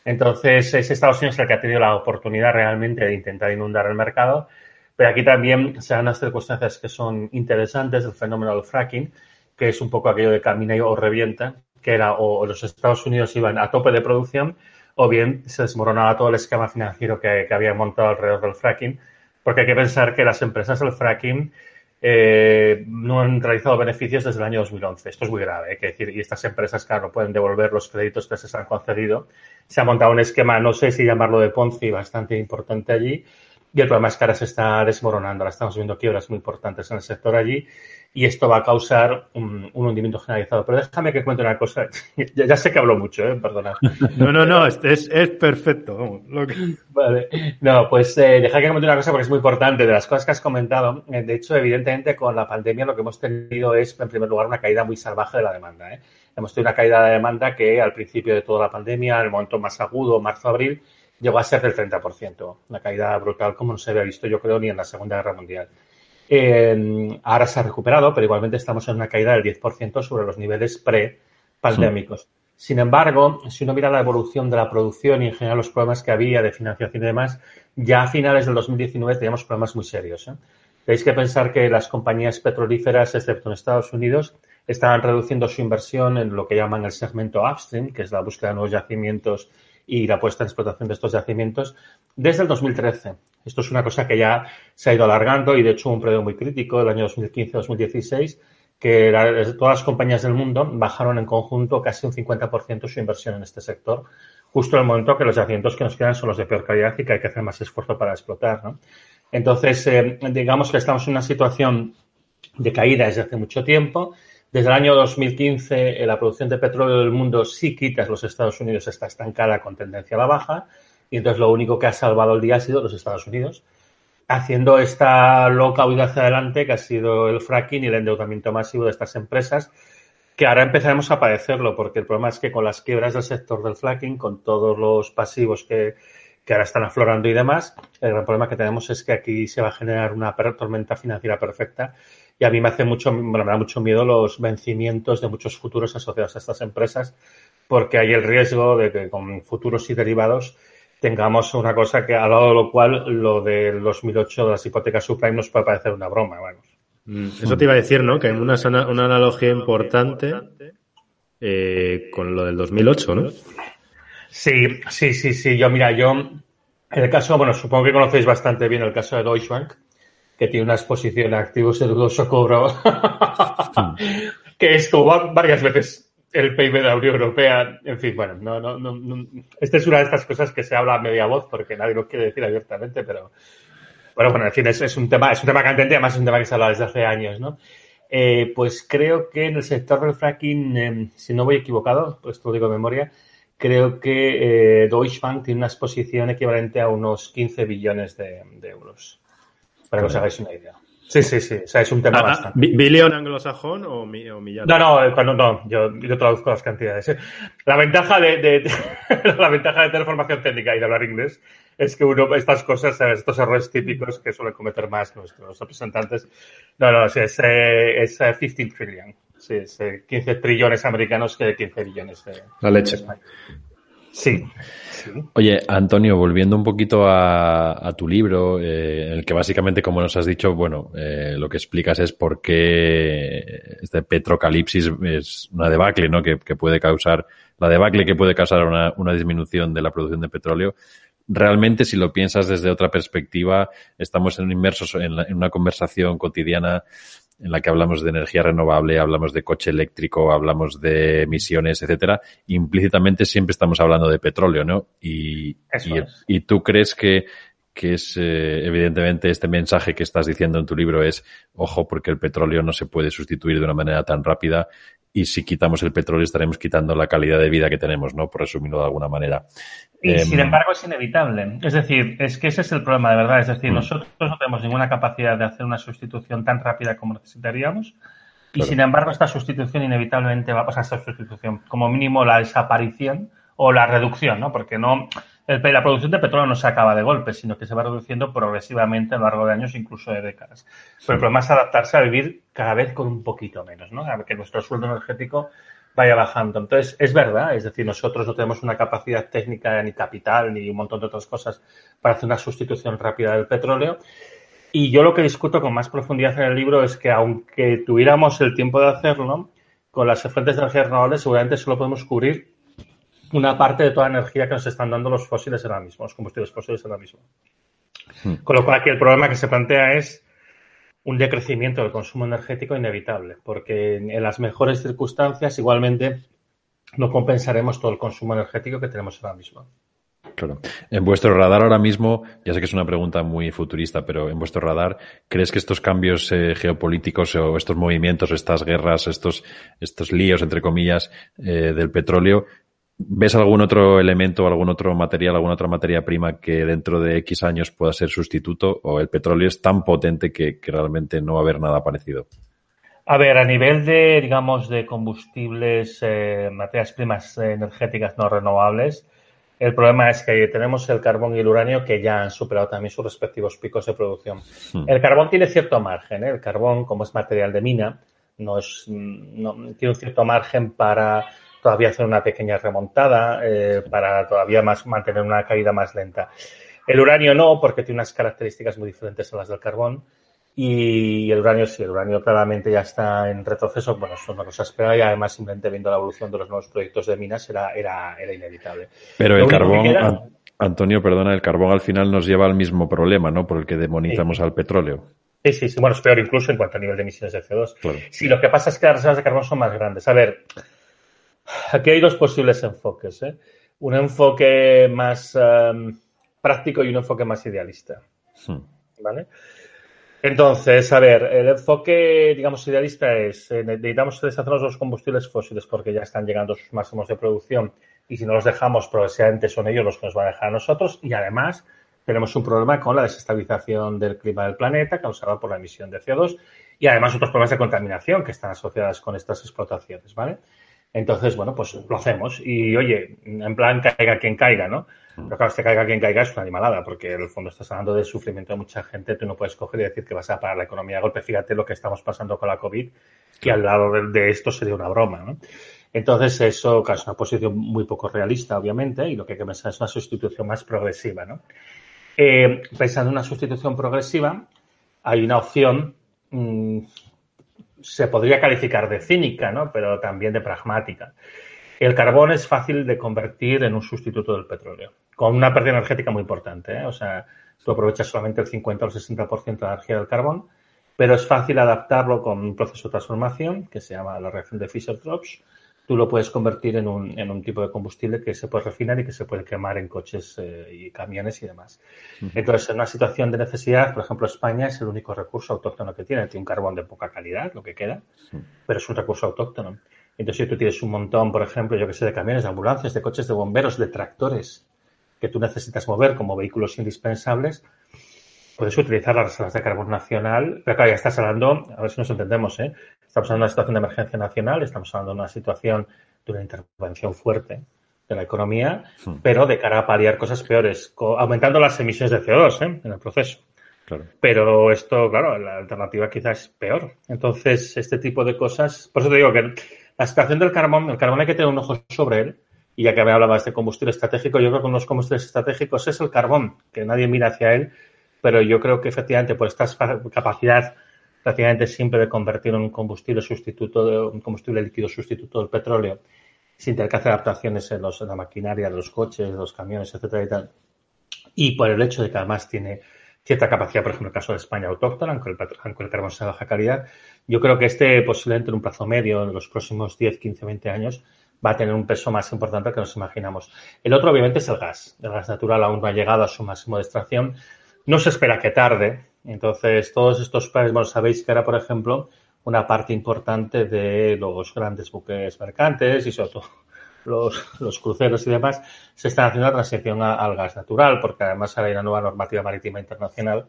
[SPEAKER 4] Entonces, es Estados Unidos el que ha tenido la oportunidad realmente de intentar inundar el mercado, pero aquí también se dan unas circunstancias que son interesantes, el fenómeno del fracking, que es un poco aquello de camina o revienta, que era o los Estados Unidos iban a tope de producción, o bien se desmoronaba todo el esquema financiero que había montado alrededor del fracking, porque hay que pensar que las empresas del fracking eh, no han realizado beneficios desde el año 2011. Esto es muy grave. ¿eh? decir, y estas empresas, claro, pueden devolver los créditos que se han concedido. Se ha montado un esquema, no sé si llamarlo de Ponzi, bastante importante allí. Y el problema es que ahora se está desmoronando. Ahora estamos viendo quiebras muy importantes en el sector allí y esto va a causar un, hundimiento generalizado. Pero déjame que cuente una cosa. ya, sé que hablo mucho, ¿eh? perdona.
[SPEAKER 2] No, no, no, es, es perfecto.
[SPEAKER 4] Vale. No, pues eh, deja que cuente una cosa porque es muy importante. De las cosas que has comentado, eh, de hecho, evidentemente, con la pandemia lo que hemos tenido es, en primer lugar, una caída muy salvaje de la demanda. ¿eh? Hemos tenido una caída de demanda que al principio de toda la pandemia, en el momento más agudo, marzo-abril, llegó a ser del 30%. Una caída brutal como no se había visto, yo creo, ni en la Segunda Guerra Mundial. Eh, ahora se ha recuperado, pero igualmente estamos en una caída del 10% sobre los niveles pre-pandémicos. Sin embargo, si uno mira la evolución de la producción y en general los problemas que había de financiación y demás, ya a finales del 2019 teníamos problemas muy serios. ¿eh? Tenéis que pensar que las compañías petrolíferas, excepto en Estados Unidos, estaban reduciendo su inversión en lo que llaman el segmento upstream, que es la búsqueda de nuevos yacimientos y la puesta en explotación de estos yacimientos, desde el 2013. Esto es una cosa que ya se ha ido alargando y de hecho un periodo muy crítico, el año 2015-2016, que todas las compañías del mundo bajaron en conjunto casi un 50% su inversión en este sector, justo en el momento que los yacimientos que nos quedan son los de peor calidad y que hay que hacer más esfuerzo para explotar. Entonces, eh, digamos que estamos en una situación de caída desde hace mucho tiempo. Desde el año 2015, eh, la producción de petróleo del mundo, si quitas los Estados Unidos, está estancada con tendencia a la baja. Y entonces lo único que ha salvado el día ha sido los Estados Unidos, haciendo esta loca huida hacia adelante que ha sido el fracking y el endeudamiento masivo de estas empresas, que ahora empezaremos a padecerlo, porque el problema es que con las quiebras del sector del fracking, con todos los pasivos que, que ahora están aflorando y demás, el gran problema que tenemos es que aquí se va a generar una tormenta financiera perfecta y a mí me hace mucho, me da mucho miedo los vencimientos de muchos futuros asociados a estas empresas, porque hay el riesgo de que con futuros y derivados tengamos una cosa que al lado de lo cual lo del 2008 de las hipotecas subprime nos puede parecer una broma, vamos.
[SPEAKER 2] Mm, eso te iba a decir, ¿no? Que hay una, una analogía importante eh, con lo del 2008, ¿no?
[SPEAKER 4] Sí, sí, sí, sí. Yo, mira, yo, en el caso, bueno, supongo que conocéis bastante bien el caso de Deutsche Bank, que tiene una exposición a activos de dudoso cobro, que es como varias veces el PIB de la Unión Europea. En fin, bueno, no, no, no, esta es una de estas cosas que se habla a media voz porque nadie lo quiere decir abiertamente, pero bueno, bueno, en fin, es, un tema, es un tema candente, además es un tema que se habla desde hace años, ¿no? Eh, pues creo que en el sector del fracking, em, si no voy equivocado, pues lo digo de memoria, creo que eh, Deutsche Bank tiene una exposición equivalente a unos 15 billones de euros para que os hagáis una idea. Sí, sí, sí. O sea, es un tema ah, bastante.
[SPEAKER 2] ¿Billion anglosajón o, o millón?
[SPEAKER 4] No, no, cuando, no yo, yo traduzco las cantidades. ¿eh? La ventaja de, de, la ventaja de tener formación técnica y de hablar inglés es que uno, estas cosas, estos errores típicos que suelen cometer más nuestros representantes. No, no, es, es, es 15 eh, trillion. Sí, es 15 trillones americanos que 15 billones de.
[SPEAKER 2] La leche.
[SPEAKER 4] Sí.
[SPEAKER 3] Oye, Antonio, volviendo un poquito a, tu libro, eh, en el que básicamente, como nos has dicho, bueno, eh, lo que explicas es por qué este petrocalipsis es una debacle, ¿no? Que, puede causar, la debacle que puede causar una, disminución de la producción de petróleo. Realmente, si lo piensas desde otra perspectiva, estamos inmersos en, en una conversación cotidiana en la que hablamos de energía renovable, hablamos de coche eléctrico, hablamos de emisiones, etcétera, implícitamente siempre estamos hablando de petróleo, ¿no? Y, y, tú crees que, que es, eh, evidentemente, este mensaje que estás diciendo en tu libro es, ojo, porque el petróleo no se puede sustituir de una manera tan rápida y si quitamos el petróleo estaremos quitando la calidad de vida que tenemos, ¿no? Por resumirlo de alguna manera.
[SPEAKER 4] Y em, sin embargo es inevitable. Es decir, es que ese es el problema de verdad. Es decir, mm. nosotros no tenemos ninguna capacidad de hacer una sustitución tan rápida como necesitaríamos. Y sin embargo, esta sustitución inevitablemente va a pasar esta sustitución, como mínimo la desaparición o la reducción, ¿no? Porque no, la producción de petróleo no se acaba de golpe, sino que se va reduciendo progresivamente a lo largo de años, incluso de décadas. Pero el problema es adaptarse a vivir cada vez con un poquito menos, ¿no? A que nuestro sueldo energético vaya bajando. Entonces, es verdad, es decir, nosotros no tenemos una capacidad técnica ni capital ni un montón de otras cosas para hacer una sustitución rápida del petróleo. Y yo lo que discuto con más profundidad en el libro es que aunque tuviéramos el tiempo de hacerlo, con las fuentes de energía renovables seguramente solo podemos cubrir una parte de toda la energía que nos están dando los fósiles ahora mismo, los combustibles fósiles ahora mismo. Hmm. Con lo cual aquí el problema que se plantea es un decrecimiento del consumo energético inevitable, porque en las mejores circunstancias igualmente no compensaremos todo el consumo energético que tenemos ahora mismo.
[SPEAKER 3] Claro. En vuestro radar ahora mismo, ya sé que es una pregunta muy futurista, pero en vuestro radar, ¿crees que estos cambios eh, geopolíticos o estos movimientos, estas guerras, estos, estos líos, entre comillas, eh, del petróleo, ¿Ves algún otro elemento, algún otro material, alguna otra materia prima que dentro de X años pueda ser sustituto o el petróleo es tan potente que, realmente no va a haber nada parecido?
[SPEAKER 4] A ver, a nivel de, digamos, de combustibles, eh, materias primas energéticas no renovables, el problema es que tenemos el carbón y el uranio que ya han superado también sus respectivos picos de producción. Hmm. El carbón tiene cierto margen, ¿eh? el carbón, como es material de mina, no es, no, tiene un cierto margen para todavía hacer una pequeña remontada eh, para todavía más mantener una caída más lenta. El uranio no, porque tiene unas características muy diferentes a las del carbón. Y el uranio sí, el uranio claramente ya está en retroceso. Bueno, eso no nos esperaba y además simplemente viendo la evolución de los nuevos proyectos de minas era, era, era inevitable.
[SPEAKER 3] Pero el carbón, Antonio, perdona, el carbón al final nos lleva al mismo problema, ¿no? Por el que demonizamos al petróleo.
[SPEAKER 4] Sí, sí, sí. Bueno, es peor incluso en cuanto a nivel de emisiones de CO2. Sí, lo que pasa es que las reservas de carbón son más grandes. A ver, aquí hay dos posibles enfoques. ¿eh? Un enfoque más em, práctico y un enfoque más idealista. ¿Vale? Entonces, a ver, el enfoque, digamos, idealista es, eh, necesitamos deshacernos los combustibles fósiles porque ya están llegando a sus máximos de producción y si no los dejamos progresivamente son ellos los que nos van a dejar a nosotros y además tenemos un problema con la desestabilización del clima del planeta causada por la emisión de CO2 y además otros problemas de contaminación que están asociadas con estas explotaciones, ¿vale? Entonces, bueno, pues lo hacemos. Y oye, en plan, caiga quien caiga, ¿no? Pero claro, este caiga quien caiga es una animalada, porque en el fondo estás hablando de sufrimiento de mucha gente. Tú no puedes coger y decir que vas a parar la economía a golpe. Fíjate lo que estamos pasando con la COVID, que al lado de, esto sería una broma, ¿no? Entonces, eso claro, es una posición muy poco realista, obviamente, y lo que hay que pensar es una sustitución más progresiva, ¿no? Eh, pensando en una sustitución progresiva, hay una opción, mm, se podría calificar de cínica, ¿no? pero también de pragmática. El carbón es fácil de convertir en un sustituto del petróleo, con una pérdida energética muy importante. ¿eh? O sea, tú aprovechas solamente el 50 o el 60% de la energía del carbón, pero es fácil adaptarlo con un proceso de transformación que se llama la reacción de Fischer-Tropsch, tú lo puedes convertir en un, en un tipo de combustible que se puede refinar y que se puede quemar en coches eh, y camiones y demás. Entonces, en una situación de necesidad, por ejemplo, España es el único recurso autóctono que tiene. Tiene un carbón de poca calidad, lo que queda, pero es un recurso autóctono. Entonces, si tú tienes un montón, por ejemplo, yo que sé, de camiones, de ambulancias, de coches de bomberos, de tractores que tú necesitas mover como vehículos indispensables, puedes utilizar las reservas de carbón nacional, pero claro, ya estás hablando, a ver si nos entendemos, ¿eh? Estamos hablando de una situación de emergencia nacional, estamos hablando de una situación de una intervención fuerte de la economía, hmm. pero de cara a paliar cosas peores, aumentando las emisiones de CO2 ¿eh? en el proceso. Pero esto, claro, la alternativa quizás es peor. Entonces, este tipo de cosas, por eso te digo que la situación del carbón, el carbón hay que tener un ojo sobre él, y ya que me hablabas de combustible estratégico, yo creo que uno de los combustibles estratégicos es el carbón, que nadie mira hacia él, pero yo creo que efectivamente por esta capacidad prácticamente siempre de convertir en un combustible sustituto, un combustible líquido sustituto del petróleo, sin tener que hacer adaptaciones en, los, la maquinaria, de los coches, los camiones, etcétera y tal. Y por el hecho de que además tiene cierta capacidad, por ejemplo, en el caso de España autóctona, aunque el, aunque el carbón sea de baja calidad, yo creo que este posiblemente en un plazo medio, en los próximos 10, 15, 20 años, va a tener un peso más importante que nos imaginamos. El otro, obviamente, es el gas. El gas natural aún no ha llegado a su máximo de extracción no se espera que tarde. Entonces, todos estos países, bueno, sabéis que era, por ejemplo, una parte importante de los grandes buques mercantes y sobre todo los, cruceros y demás, se están haciendo la transición al gas natural, porque además hay una nueva normativa marítima internacional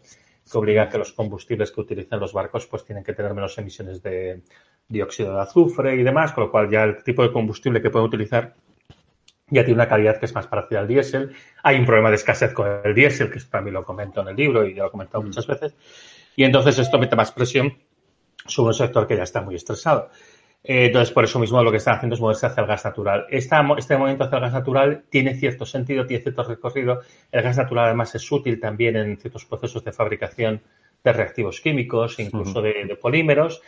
[SPEAKER 4] que obliga a que los combustibles que utilizan los barcos pues tienen que tener menos emisiones de dióxido de azufre y demás, con lo cual ya el tipo de combustible que pueden utilizar ya tiene una calidad que es más parecida al diésel. Hay un problema de escasez con el diésel, que también lo comento en el libro y ya lo he comentado mm. muchas veces. Y entonces esto mete más presión sobre un sector que ya está muy estresado. Eh, entonces, por eso mismo lo que están haciendo es moverse hacia el gas natural. este movimiento hacia el gas natural tiene cierto sentido, tiene cierto recorrido. El gas natural además es útil también en ciertos procesos de fabricación de reactivos químicos, incluso de polímeros.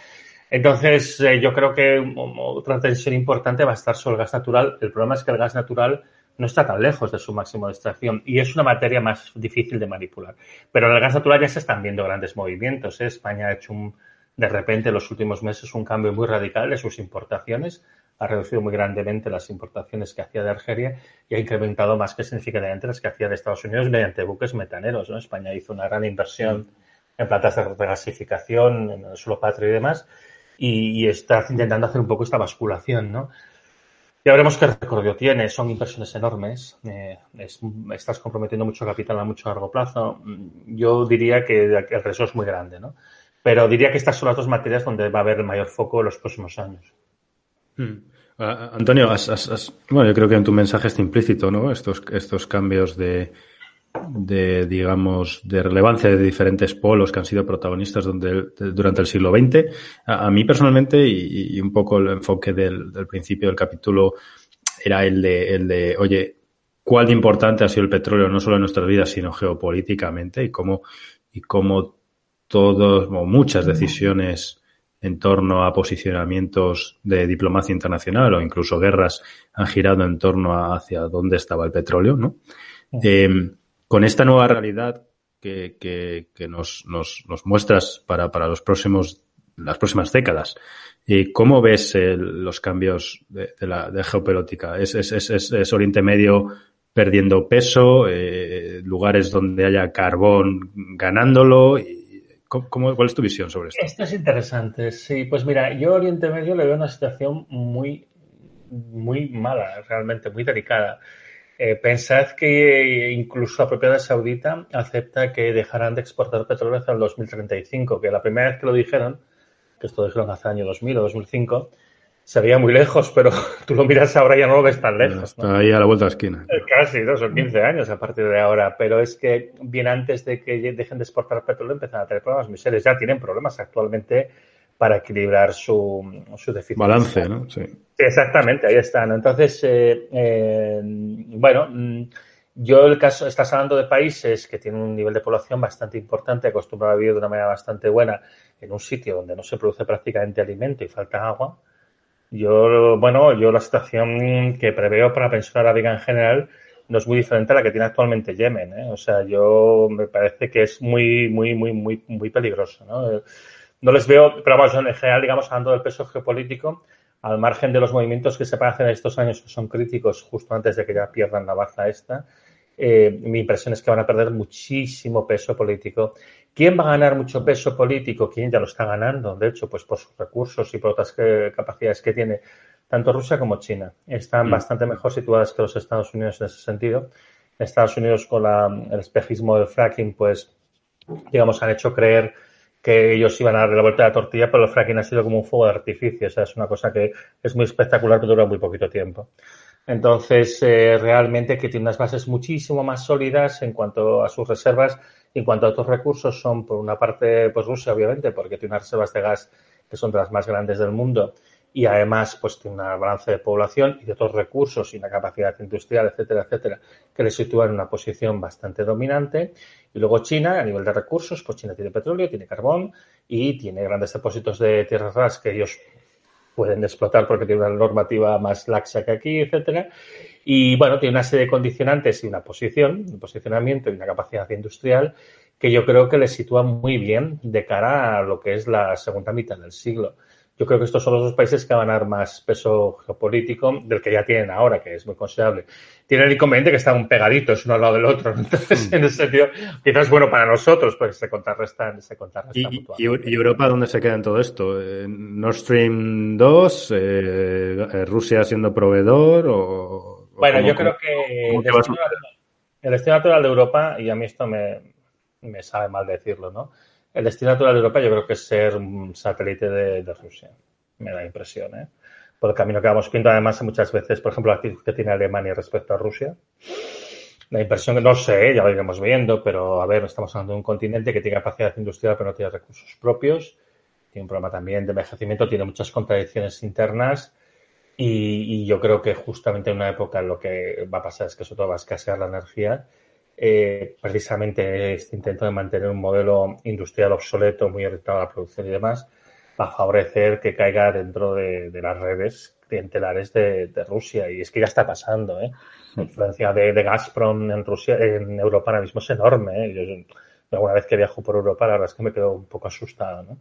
[SPEAKER 4] Entonces, eh, yo creo que otra tensión importante va a estar sobre el gas natural. El problema es que el gas natural no está tan lejos de su máximo de extracción y es una materia más difícil de manipular. Pero el gas natural ya se están viendo grandes movimientos. ¿eh? España ha hecho un, de repente en los últimos meses un cambio muy radical de sus importaciones. Ha reducido muy grandemente las importaciones que hacía de Argelia y ha incrementado más que significativamente las que hacía de Estados Unidos mediante buques metaneros. España hizo una gran inversión en plantas de regasificación, en el suelo patrio y demás y, está intentando hacer un poco esta basculación, ¿no? Ya veremos qué recorrido tiene. Son inversiones enormes. Eh, estás comprometiendo mucho capital a mucho largo plazo. Yo diría que el riesgo es muy grande, ¿no? Pero diría que estas son las dos materias donde va a haber mayor foco en los próximos años.
[SPEAKER 2] Hmm. Antonio, bueno, yo creo que en tu mensaje está implícito, ¿no? Estos, estos cambios de, de, digamos, de relevancia de diferentes polos que han sido protagonistas durante el siglo XX. A, mí personalmente, y, un poco el enfoque del, principio del capítulo era el de, el de, oye, cuál de importante ha sido el petróleo no solo en nuestras vidas, sino geopolíticamente y cómo, y cómo todos, o muchas decisiones en torno a posicionamientos de diplomacia internacional o incluso guerras han girado en torno a hacia dónde estaba el petróleo, ¿no? Con esta nueva realidad, que, que, nos, nos, nos, muestras para, para los próximos, las próximas décadas. ¿Y cómo ves los cambios de, la de geopolítica? ¿Es, es, es, es, Oriente Medio perdiendo peso? Eh, ¿Lugares donde haya carbón ganándolo? ¿Cómo, ¿Cuál es tu visión sobre esto?
[SPEAKER 4] Esto es interesante, sí. Pues mira, yo Oriente Medio le veo una situación muy, muy mala, realmente muy delicada. Eh, pensad que incluso la propiedad saudita acepta que dejarán de exportar petróleo hasta el 2035, que la primera vez que lo dijeron, que esto lo dijeron hace año 2000 o 2005, se veía muy lejos, pero tú lo miras ahora y ya no lo ves tan lejos.
[SPEAKER 2] Está ahí a la vuelta de la esquina.
[SPEAKER 4] Eh, casi, ¿no? Son 15 años a partir de ahora. Pero es que bien antes de que dejen de exportar petróleo empiezan a tener problemas muy serios. Ya tienen problemas actualmente para equilibrar su, su déficit.
[SPEAKER 2] Balance, ¿no? Sí.
[SPEAKER 4] Exactamente, ahí están. Entonces, eh, eh, bueno, mm, yo el caso, estás hablando de países que tienen un nivel de población bastante importante, acostumbrado a vivir de una manera bastante buena en un sitio donde no se produce prácticamente alimento y falta agua. Yo, bueno, yo la situación que preveo para la pensión arábiga en general no es muy diferente a la que tiene actualmente Yemen. ¿eh? O sea, yo me parece que es muy, muy, muy, muy, muy peligroso. ¿no? No les veo, pero vamos, en general, digamos, hablando del peso geopolítico, al margen de los movimientos que se pueden hacer en estos años que son críticos justo antes de que ya pierdan la baza esta, eh, mi impresión es que van a perder muchísimo peso político. ¿Quién va a ganar mucho peso político? ¿Quién ya lo está ganando? De hecho, pues por sus recursos y por otras capacidades que tiene tanto Rusia como China. Están mm. bastante mejor situadas que los Estados Unidos en ese sentido. Estados Unidos con el espejismo del fracking, pues, digamos, han hecho creer que ellos iban a darle la vuelta a la tortilla, pero el fracking ha sido como un fuego de artificio. O sea, es una cosa que es muy espectacular, pero dura muy poquito tiempo. Entonces, eh, realmente que tiene unas bases muchísimo más sólidas en cuanto a sus reservas y en cuanto a otros recursos son, por una parte, pues Rusia, obviamente, porque tiene unas reservas de gas que son de las más grandes del mundo y además pues tiene una balance de población y de otros recursos y una capacidad industrial, etcétera, etcétera, que le sitúa en una posición bastante dominante. Y luego China, a nivel de recursos, pues China tiene petróleo, tiene carbón y tiene grandes depósitos de tierras raras que ellos pueden explotar porque tiene una normativa más laxa que aquí, etcétera. Y bueno, tiene una serie de condicionantes y una posición, un posicionamiento y una capacidad industrial que yo creo que le sitúa muy bien de cara a lo que es la segunda mitad del siglo. Yo creo que estos son los dos países que van a dar más peso geopolítico del que ya tienen ahora, que es muy considerable. Tienen el inconveniente que están pegaditos uno al lado del otro. Entonces, mm. en ese sentido, quizás es bueno para nosotros, porque se contrarrestan, se contrarrestan
[SPEAKER 2] ¿Y, ¿Y, Europa dónde se queda en todo esto? ¿Nord Stream 2? Eh, ¿Rusia siendo proveedor? O,
[SPEAKER 4] bueno, yo creo que el destino, el destino, natural de Europa, y a mí esto me, me sabe mal decirlo, ¿no? El destino natural de Europa yo creo que es ser un satélite de, Rusia. Me da impresión, ¿eh? Por el camino que vamos viendo, además, muchas veces, por ejemplo, la actitud que tiene Alemania respecto a Rusia. La impresión que no sé, ya lo iremos viendo, pero a ver, estamos hablando de un continente que tiene capacidad industrial pero no tiene recursos propios. Tiene un problema también de envejecimiento, tiene muchas contradicciones internas. Y, y, yo creo que justamente en una época lo que va a pasar es que sobre todo va a escasear la energía eh, precisamente este intento de mantener un modelo industrial obsoleto, muy orientado a la producción y demás, va a favorecer que caiga dentro de, las redes clientelares de, Rusia. Y es que ya está pasando. ¿eh? La influencia de, Gazprom en Rusia, en Europa ahora mismo es enorme. ¿eh? Yo, alguna vez que viajo por Europa, la verdad es que me quedo un poco asustado. ¿no?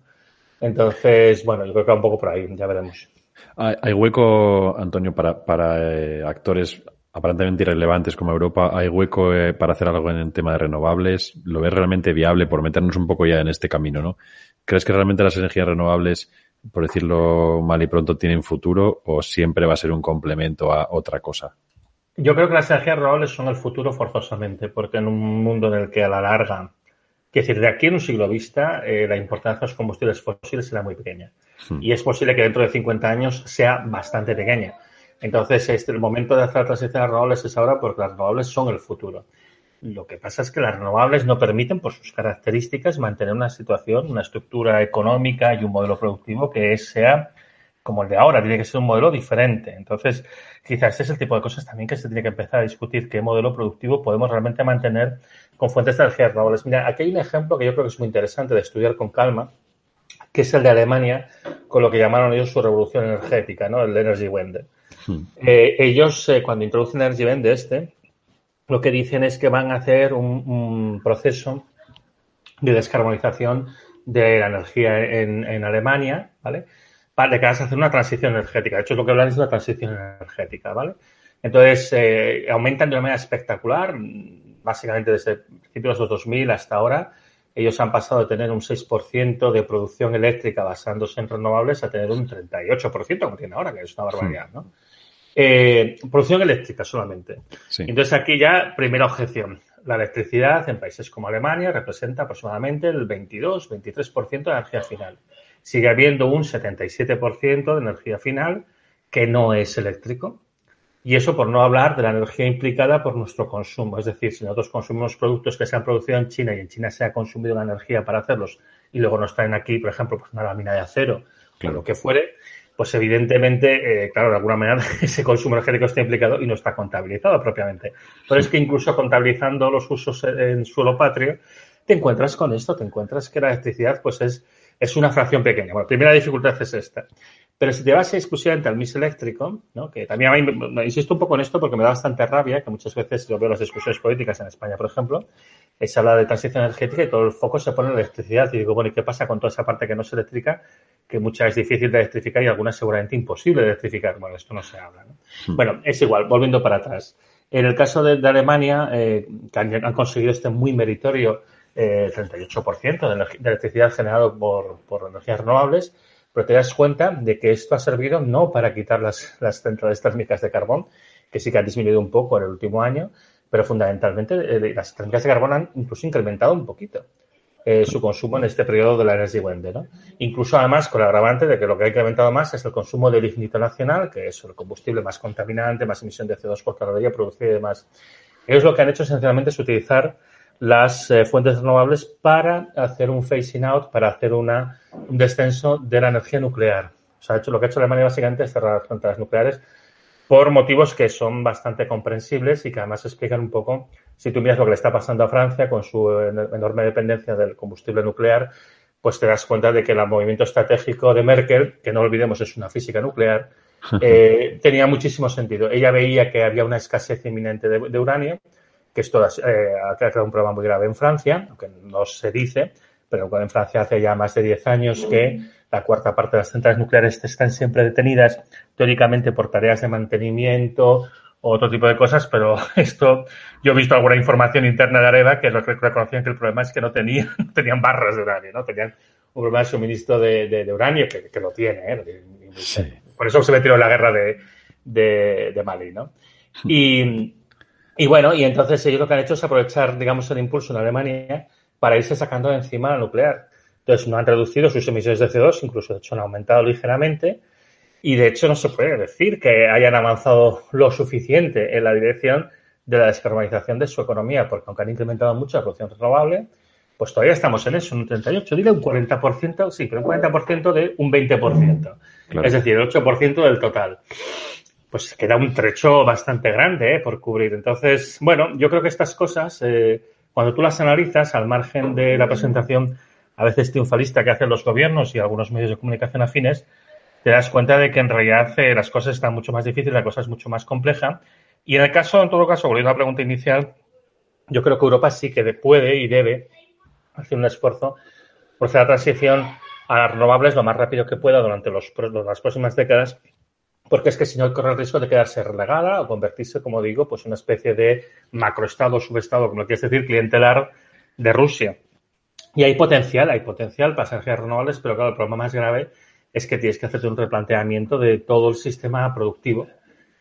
[SPEAKER 4] Entonces, bueno, yo creo que va un poco por ahí, ya veremos.
[SPEAKER 3] Hay, hueco, Antonio, para, para eh, actores aparentemente irrelevantes como Europa, ¿hay hueco eh, para hacer algo en el tema de renovables? ¿Lo ves realmente viable por meternos un poco ya en este camino, no? ¿Crees que realmente las energías renovables, por decirlo mal y pronto, tienen futuro o siempre va a ser un complemento a otra cosa?
[SPEAKER 4] Yo creo que las energías renovables son el futuro forzosamente, porque en un mundo en el que a la larga, que decir, de aquí en un siglo vista, eh, la importancia de los combustibles fósiles será muy pequeña. Hmm. Y es posible que dentro de 50 años sea bastante pequeña entonces, este, el momento de hacer la transición a renovables es ahora porque las renovables son el futuro. Lo que pasa es que las renovables no permiten, por sus características, mantener una situación, una estructura económica y un modelo productivo que sea como el de ahora, tiene que ser un modelo diferente. Entonces, quizás este es el tipo de cosas también que se tiene que empezar a discutir, qué modelo productivo podemos realmente mantener con fuentes de energía renovables. Mira, aquí hay un ejemplo que yo creo que es muy interesante de estudiar con calma, que es el de Alemania, con lo que llamaron ellos su revolución energética, ¿no? El Energy Wende. Hmm. Eh, ellos, eh, cuando introducen Energy Vende este, lo que dicen es que van a hacer un, proceso de descarbonización de la energía en, Alemania, ¿vale? Para de cara a hacer una transición energética. De hecho, lo que hablan es de una transición energética, ¿vale? Entonces, eh, aumentan de una manera espectacular, básicamente desde principios de los 2000 hasta ahora. Ellos han pasado de tener un 6% de producción eléctrica basándose en renovables a tener un 38%, como tienen ahora, que es una barbaridad, ¿no? Eh, producción eléctrica solamente. Entonces, aquí ya, primera objeción. La electricidad en países como Alemania representa aproximadamente el 22-23% de energía final. Sigue habiendo un 77% de energía final que no es eléctrico. Y eso por no hablar de la energía implicada por nuestro consumo. Es decir, si nosotros consumimos productos que se han producido en China y en China se ha consumido la energía para hacerlos y luego nos traen aquí, por ejemplo, pues una lámina de acero o lo que fuere, pues evidentemente, eh, claro, de alguna manera ese consumo energético está implicado y no está contabilizado propiamente. Pero es que incluso contabilizando los usos en suelo patrio, te encuentras con esto, te encuentras que la electricidad pues es, es una fracción pequeña. Bueno, la primera dificultad es esta. Pero si te vas exclusivamente al mix eléctrico, ¿no? que también me, insisto un poco en esto porque me da bastante rabia, que muchas veces lo veo en las discusiones políticas en España, por ejemplo, se habla de transición energética y todo el foco se pone en la electricidad. Y digo, bueno, ¿y qué pasa con toda esa parte que no es eléctrica? Que mucha es difícil de electrificar y alguna seguramente imposible de electrificar. Bueno, esto no se habla. ¿no? Hmm. Bueno, es igual, volviendo para atrás. En el caso de, Alemania, eh, que han, conseguido este muy meritorio eh, 38% de, de, electricidad generado por, por energías renovables, pero te das cuenta de que esto ha servido no para quitar las, las centrales térmicas de carbón, que sí que han disminuido un poco en el último año, pero fundamentalmente eh, las centrales de carbón han incluso incrementado un poquito eh, su consumo en este periodo de la Energy Wende. ¿no? Incluso además con el agravante de que lo que ha incrementado más es el consumo de lignito nacional, que es el combustible más contaminante, más emisión de CO2 por caloría producida y demás. Ellos lo que han hecho esencialmente es utilizar las eh, fuentes renovables para hacer un phasing out, para hacer una, un descenso de la energía nuclear. O sea, lo que ha hecho Alemania básicamente es cerrar las centrales nucleares por motivos que son bastante comprensibles y que además explican un poco, si tú miras lo que le está pasando a Francia con su enorme dependencia del combustible nuclear, pues te das cuenta de que el movimiento estratégico de Merkel, que no olvidemos es una física nuclear, eh, tenía muchísimo sentido. Ella veía que había una escasez inminente de uranio que esto eh, ha creado un problema muy grave en Francia, aunque no se dice, pero en Francia hace ya más de 10 años que la cuarta parte de las centrales nucleares están siempre detenidas, teóricamente por tareas de mantenimiento o otro tipo de cosas, pero esto, yo he visto alguna información interna de Areva que reconocían que el problema es que no tenían, tenían barras de uranio, ¿no? Tenían un problema de suministro de, uranio que, que, lo tiene, ¿eh? Por eso se metió en la guerra de, de Mali, ¿no? Y, y bueno, y entonces ellos lo que han hecho es aprovechar, digamos, el impulso en Alemania para irse sacando de encima la nuclear. Entonces no han reducido sus emisiones de CO2, incluso de hecho han aumentado ligeramente. Y de hecho no se puede decir que hayan avanzado lo suficiente en la dirección de la descarbonización de su economía, porque aunque han incrementado mucho la producción renovable, pues todavía estamos en eso, un 38, dile un 40%, sí, pero un 40% de un 20%. Es decir, el 8% del total pues queda un trecho bastante grande ¿eh? por cubrir. Entonces, bueno, yo creo que estas cosas, eh, cuando tú las analizas, al margen de la presentación a veces triunfalista que hacen los gobiernos y algunos medios de comunicación afines, te das cuenta de que en realidad eh, las cosas están mucho más difíciles, la cosa es mucho más compleja. Y en el caso, en todo caso, volviendo a la pregunta inicial, yo creo que Europa sí que puede y debe hacer un esfuerzo por hacer la transición a las renovables lo más rápido que pueda durante los, las próximas décadas porque es que si no corre el riesgo de quedarse relegada o convertirse, como digo, pues en una especie de macroestado, subestado, como quieres decir, clientelar de Rusia. Y hay potencial, hay potencial para energías renovables, pero claro, el problema más grave es que tienes que hacerte un replanteamiento de todo el sistema productivo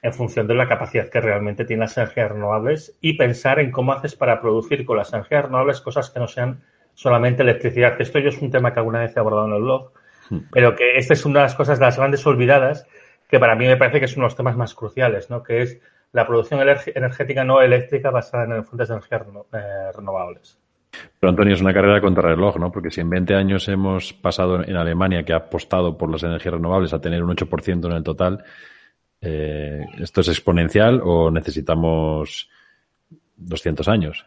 [SPEAKER 4] en función de la capacidad que realmente tienen las energías renovables y pensar en cómo haces para producir con las energías renovables cosas que no sean solamente electricidad. Esto yo es un tema que alguna vez he abordado en el blog, hmm. pero que esta es una de las cosas de las grandes olvidadas que para mí me parece que es uno de los temas más cruciales, ¿no? que es la producción energética no eléctrica basada en fuentes de energía eh, renovables.
[SPEAKER 3] Pero Antonio, es una carrera contra reloj, ¿no? Porque si en 20 años hemos pasado en Alemania, que ha apostado por las energías renovables, a tener un 8% en el total, eh, ¿esto es exponencial o necesitamos 200 años?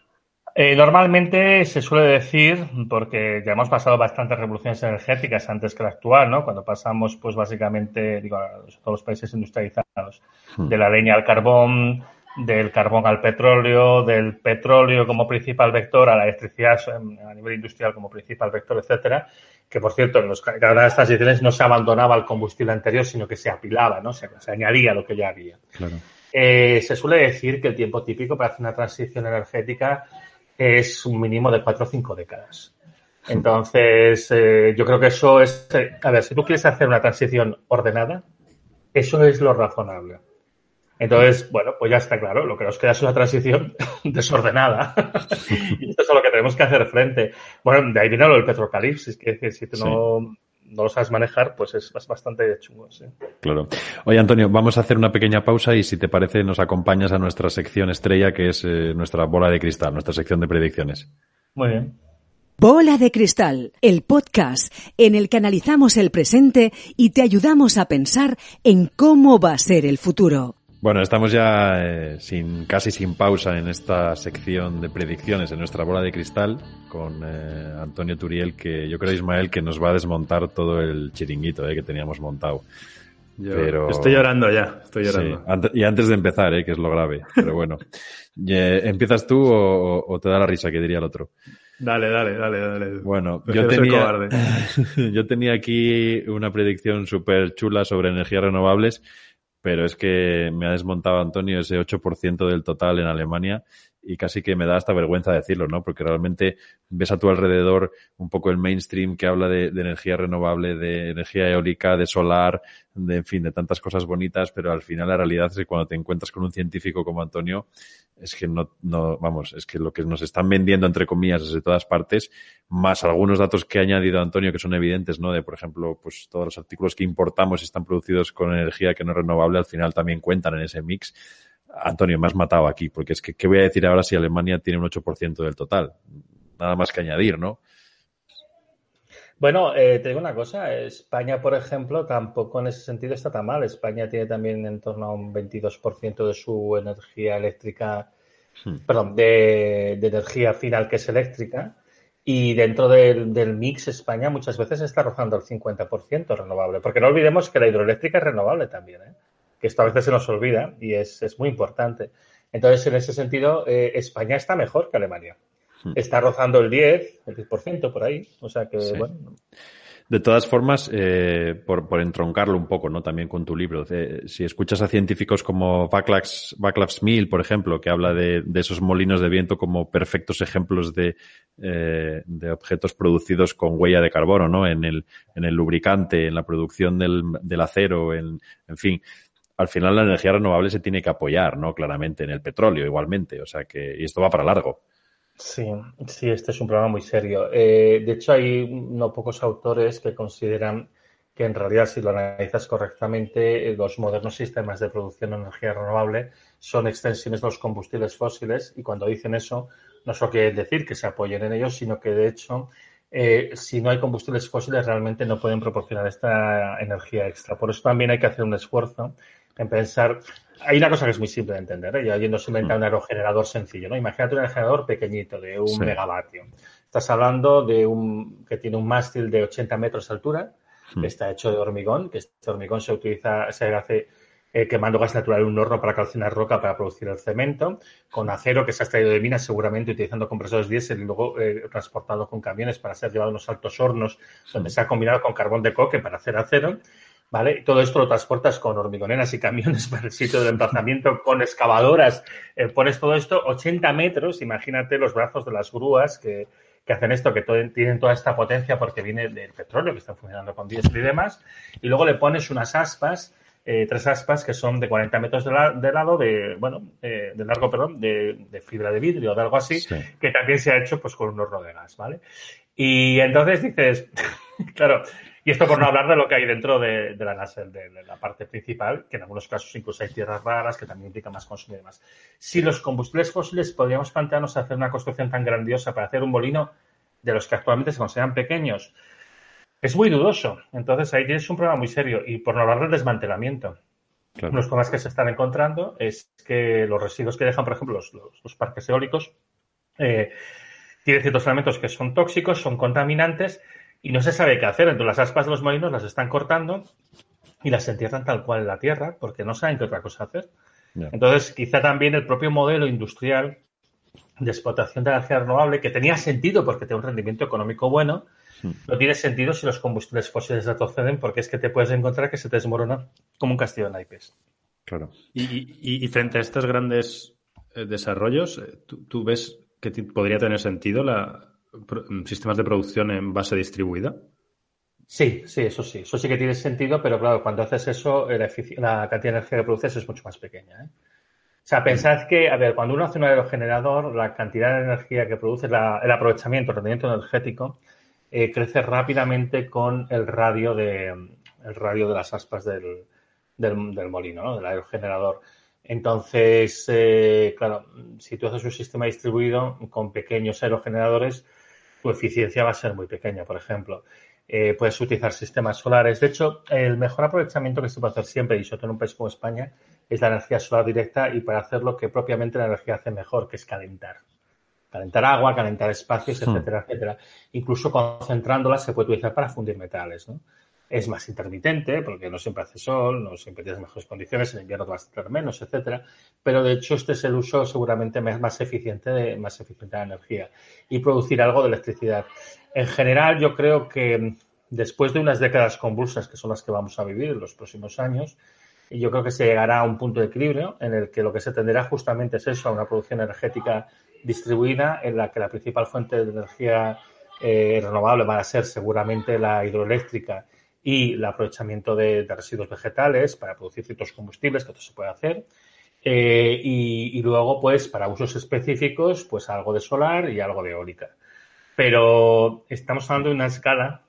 [SPEAKER 4] Eh, normalmente se suele decir, porque ya hemos pasado bastantes revoluciones energéticas antes que la actual, ¿no? Cuando pasamos, pues básicamente, digo, a todos los países industrializados, hmm. de la leña al carbón, del carbón al petróleo, del petróleo como principal vector a la electricidad a nivel industrial como principal vector, etcétera, que por cierto en los, cada una de estas transiciones no se abandonaba el combustible anterior, sino que se apilaba, ¿no? Se, se añadía lo que ya había.
[SPEAKER 3] Claro.
[SPEAKER 4] Eh, se suele decir que el tiempo típico para hacer una transición energética es un mínimo de cuatro o cinco décadas. Entonces, eh, yo creo que eso es, eh, a ver, si tú quieres hacer una transición ordenada, eso es lo razonable. Entonces, bueno, pues ya está claro, lo que nos queda es una transición desordenada. y esto es a lo que tenemos que hacer frente. Bueno, de ahí viene lo del petrocalipsis, que, que si tú no, no, lo sabes manejar, pues es, es bastante chungo, sí.
[SPEAKER 3] Claro. Oye, Antonio, vamos a hacer una pequeña pausa y si te parece nos acompañas a nuestra sección estrella, que es eh, nuestra bola de cristal, nuestra sección de predicciones.
[SPEAKER 4] Muy bien.
[SPEAKER 1] Bola de Cristal, el podcast en el que analizamos el presente y te ayudamos a pensar en cómo va a ser el futuro.
[SPEAKER 3] Bueno, estamos ya eh, sin casi sin pausa en esta sección de predicciones en nuestra bola de cristal con eh, Antonio Turiel, que yo creo Ismael que nos va a desmontar todo el chiringuito eh, que teníamos montado.
[SPEAKER 2] Yo
[SPEAKER 3] Pero-
[SPEAKER 2] Estoy llorando ya, estoy llorando.
[SPEAKER 3] Sí, ante- y antes de empezar, eh, que es lo grave. Pero bueno, ¿empiezas tú o, o te da la risa que diría el otro?
[SPEAKER 2] Dale, dale, dale, dale.
[SPEAKER 3] Bueno, yo tenía, yo tenía aquí una predicción súper chula sobre energías renovables, pero es que me ha desmontado Antonio ese 8% del total en Alemania y casi que me da hasta vergüenza decirlo, ¿no? Porque realmente ves a tu alrededor un poco el mainstream que habla de, energía renovable, de energía eólica, de solar, de, en fin, de tantas cosas bonitas, pero al final la realidad es que cuando te encuentras con un científico como Antonio, es que no, no, vamos, es que lo que nos están vendiendo, entre comillas, desde todas partes, más algunos datos que ha añadido Antonio que son evidentes, ¿no? De, por ejemplo, pues todos los artículos que importamos y están producidos con energía que no es renovable, al final también cuentan en ese mix. Antonio, me has matado aquí, porque es que, ¿qué voy a decir ahora si Alemania tiene un 8% del total? Nada más que añadir, ¿no?
[SPEAKER 4] Bueno, eh, te digo una cosa, España, por ejemplo, tampoco en ese sentido está tan mal. España tiene también en torno a un 22% de su energía eléctrica,
[SPEAKER 3] Hmm.
[SPEAKER 4] perdón, de, de energía final que es eléctrica. Y dentro del, del mix, España muchas veces está rozando el 50% renovable. Porque no olvidemos que la hidroeléctrica es renovable también, ¿eh? Que esto a veces se nos olvida y es, es muy importante. Entonces, en ese sentido, eh, España está mejor que Alemania.
[SPEAKER 3] Hmm.
[SPEAKER 4] Está rozando el 10, el 10% por ahí. O sea que,
[SPEAKER 3] Sí.
[SPEAKER 4] bueno,
[SPEAKER 3] De todas formas, eh, por, por entroncarlo un poco, ¿no? También con tu libro. eh, si escuchas a científicos como Václav Václav Smil, por ejemplo, que habla de, de esos molinos de viento como perfectos ejemplos de, eh, de objetos producidos con huella de carbono, ¿no? En el, en el lubricante, en la producción del, del acero, en, en fin. Al final la energía renovable se tiene que apoyar, ¿no? Claramente, en el petróleo igualmente. O sea que, y esto va para largo.
[SPEAKER 4] Sí, sí, este es un problema muy serio. Eh, de hecho, hay no pocos autores que consideran que en realidad, si lo analizas correctamente, eh, los modernos sistemas de producción de energía renovable son extensiones de los combustibles fósiles y cuando dicen eso, no solo quiere decir que se apoyen en ellos, sino que de hecho, eh, si no hay combustibles fósiles, realmente no pueden proporcionar esta energía extra. Por eso también hay que hacer un esfuerzo en pensar. Hay una cosa que es muy simple de entender, ¿eh? Yo no se inventa un aerogenerador sencillo, ¿no? Imagínate un aerogenerador pequeñito de un
[SPEAKER 3] Sí.
[SPEAKER 4] megavatio. Estás hablando de un que tiene un mástil de 80 metros de altura,
[SPEAKER 3] Hmm.
[SPEAKER 4] está hecho de hormigón, que este hormigón se utiliza, se hace eh, quemando gas natural en un horno para calcinar roca para producir el cemento, con acero que se ha extraído de minas, seguramente utilizando compresores diésel y luego eh, transportado con camiones para ser llevado a unos altos hornos donde se ha combinado con carbón de coque para hacer acero. ¿Vale? Todo esto lo transportas con hormigoneras y camiones para el sitio de emplazamiento, con excavadoras. Eh, pones todo esto 80 metros, imagínate los brazos de las grúas que, que hacen esto, que todo- tienen toda esta potencia porque viene del petróleo, que están funcionando con diésel y demás. Y luego le pones unas aspas, eh, tres aspas que son de 40 metros de, la- de lado, de, bueno, eh, de largo, perdón, de, de fibra de vidrio o de algo así,
[SPEAKER 3] Sí.
[SPEAKER 4] que también se ha hecho pues con un horno de gas, ¿vale? Y entonces dices, claro, y esto por no hablar de lo que hay dentro de, de la NASA, de, de la parte principal, que en algunos casos incluso hay tierras raras, que también implica más consumo y demás. Si los combustibles fósiles podríamos plantearnos hacer una construcción tan grandiosa para hacer un molino de los que actualmente se consideran pequeños, es muy dudoso. Entonces ahí tienes un problema muy serio. Y por no hablar del desmantelamiento.
[SPEAKER 3] Claro.
[SPEAKER 4] Unos problemas que se están encontrando es que los residuos que dejan, por ejemplo, los, los- los parques eólicos, eh, tienen ciertos elementos que son tóxicos, son contaminantes y no se sabe qué hacer. Entonces las aspas de los molinos las están cortando y las entierran tal cual en la tierra porque no saben qué otra cosa hacer. Entonces, quizá también el propio modelo industrial de explotación de energía renovable, que tenía sentido porque tiene un rendimiento económico bueno, hmm. no tiene sentido si los combustibles fósiles retroceden porque es que te puedes encontrar que se te desmorona como un castillo de naipes.
[SPEAKER 2] Claro. Y, frente a estos grandes eh, desarrollos, eh, ¿tú, ves que podría tener sentido la, sistemas de producción en base distribuida?
[SPEAKER 4] Sí, sí, eso sí. Eso sí que tiene sentido, pero claro, cuando haces eso, la, la cantidad de energía que produces es mucho más pequeña. ¿eh? O sea, pensad que, a ver, cuando uno hace un aerogenerador, la cantidad de energía que produce, el aprovechamiento, el rendimiento energético, eh, crece rápidamente con el radio de, el radio de las aspas del, del, molino, ¿no? del aerogenerador. Entonces, eh, claro, si tú haces un sistema distribuido con pequeños aerogeneradores, tu eficiencia va a ser muy pequeña, por ejemplo. Eh, puedes utilizar sistemas solares. De hecho, el mejor aprovechamiento que se puede hacer siempre, y sobre todo en un país como España, es la energía solar directa y para hacer lo que propiamente la energía hace mejor, que es calentar. Calentar agua, calentar espacios, hmm. etcétera, etcétera. Incluso concentrándola se puede utilizar para fundir metales, ¿no? Es más intermitente porque no siempre hace sol, no siempre tienes mejores condiciones, en invierno vas a tener menos, etcétera. Pero de hecho este es el uso seguramente más eficiente de, más eficiente de energía y producir algo de electricidad. En general yo creo que después de unas décadas convulsas que son las que vamos a vivir en los próximos años, yo creo que se llegará a un punto de equilibrio en el que lo que se tenderá justamente es eso, a una producción energética distribuida en la que la principal fuente de energía eh, renovable va a ser seguramente la hidroeléctrica y el aprovechamiento de, residuos vegetales para producir ciertos combustibles, que esto se puede hacer. Eh, y, luego, pues, para usos específicos, pues algo de solar y algo de eólica. Pero estamos hablando de una escala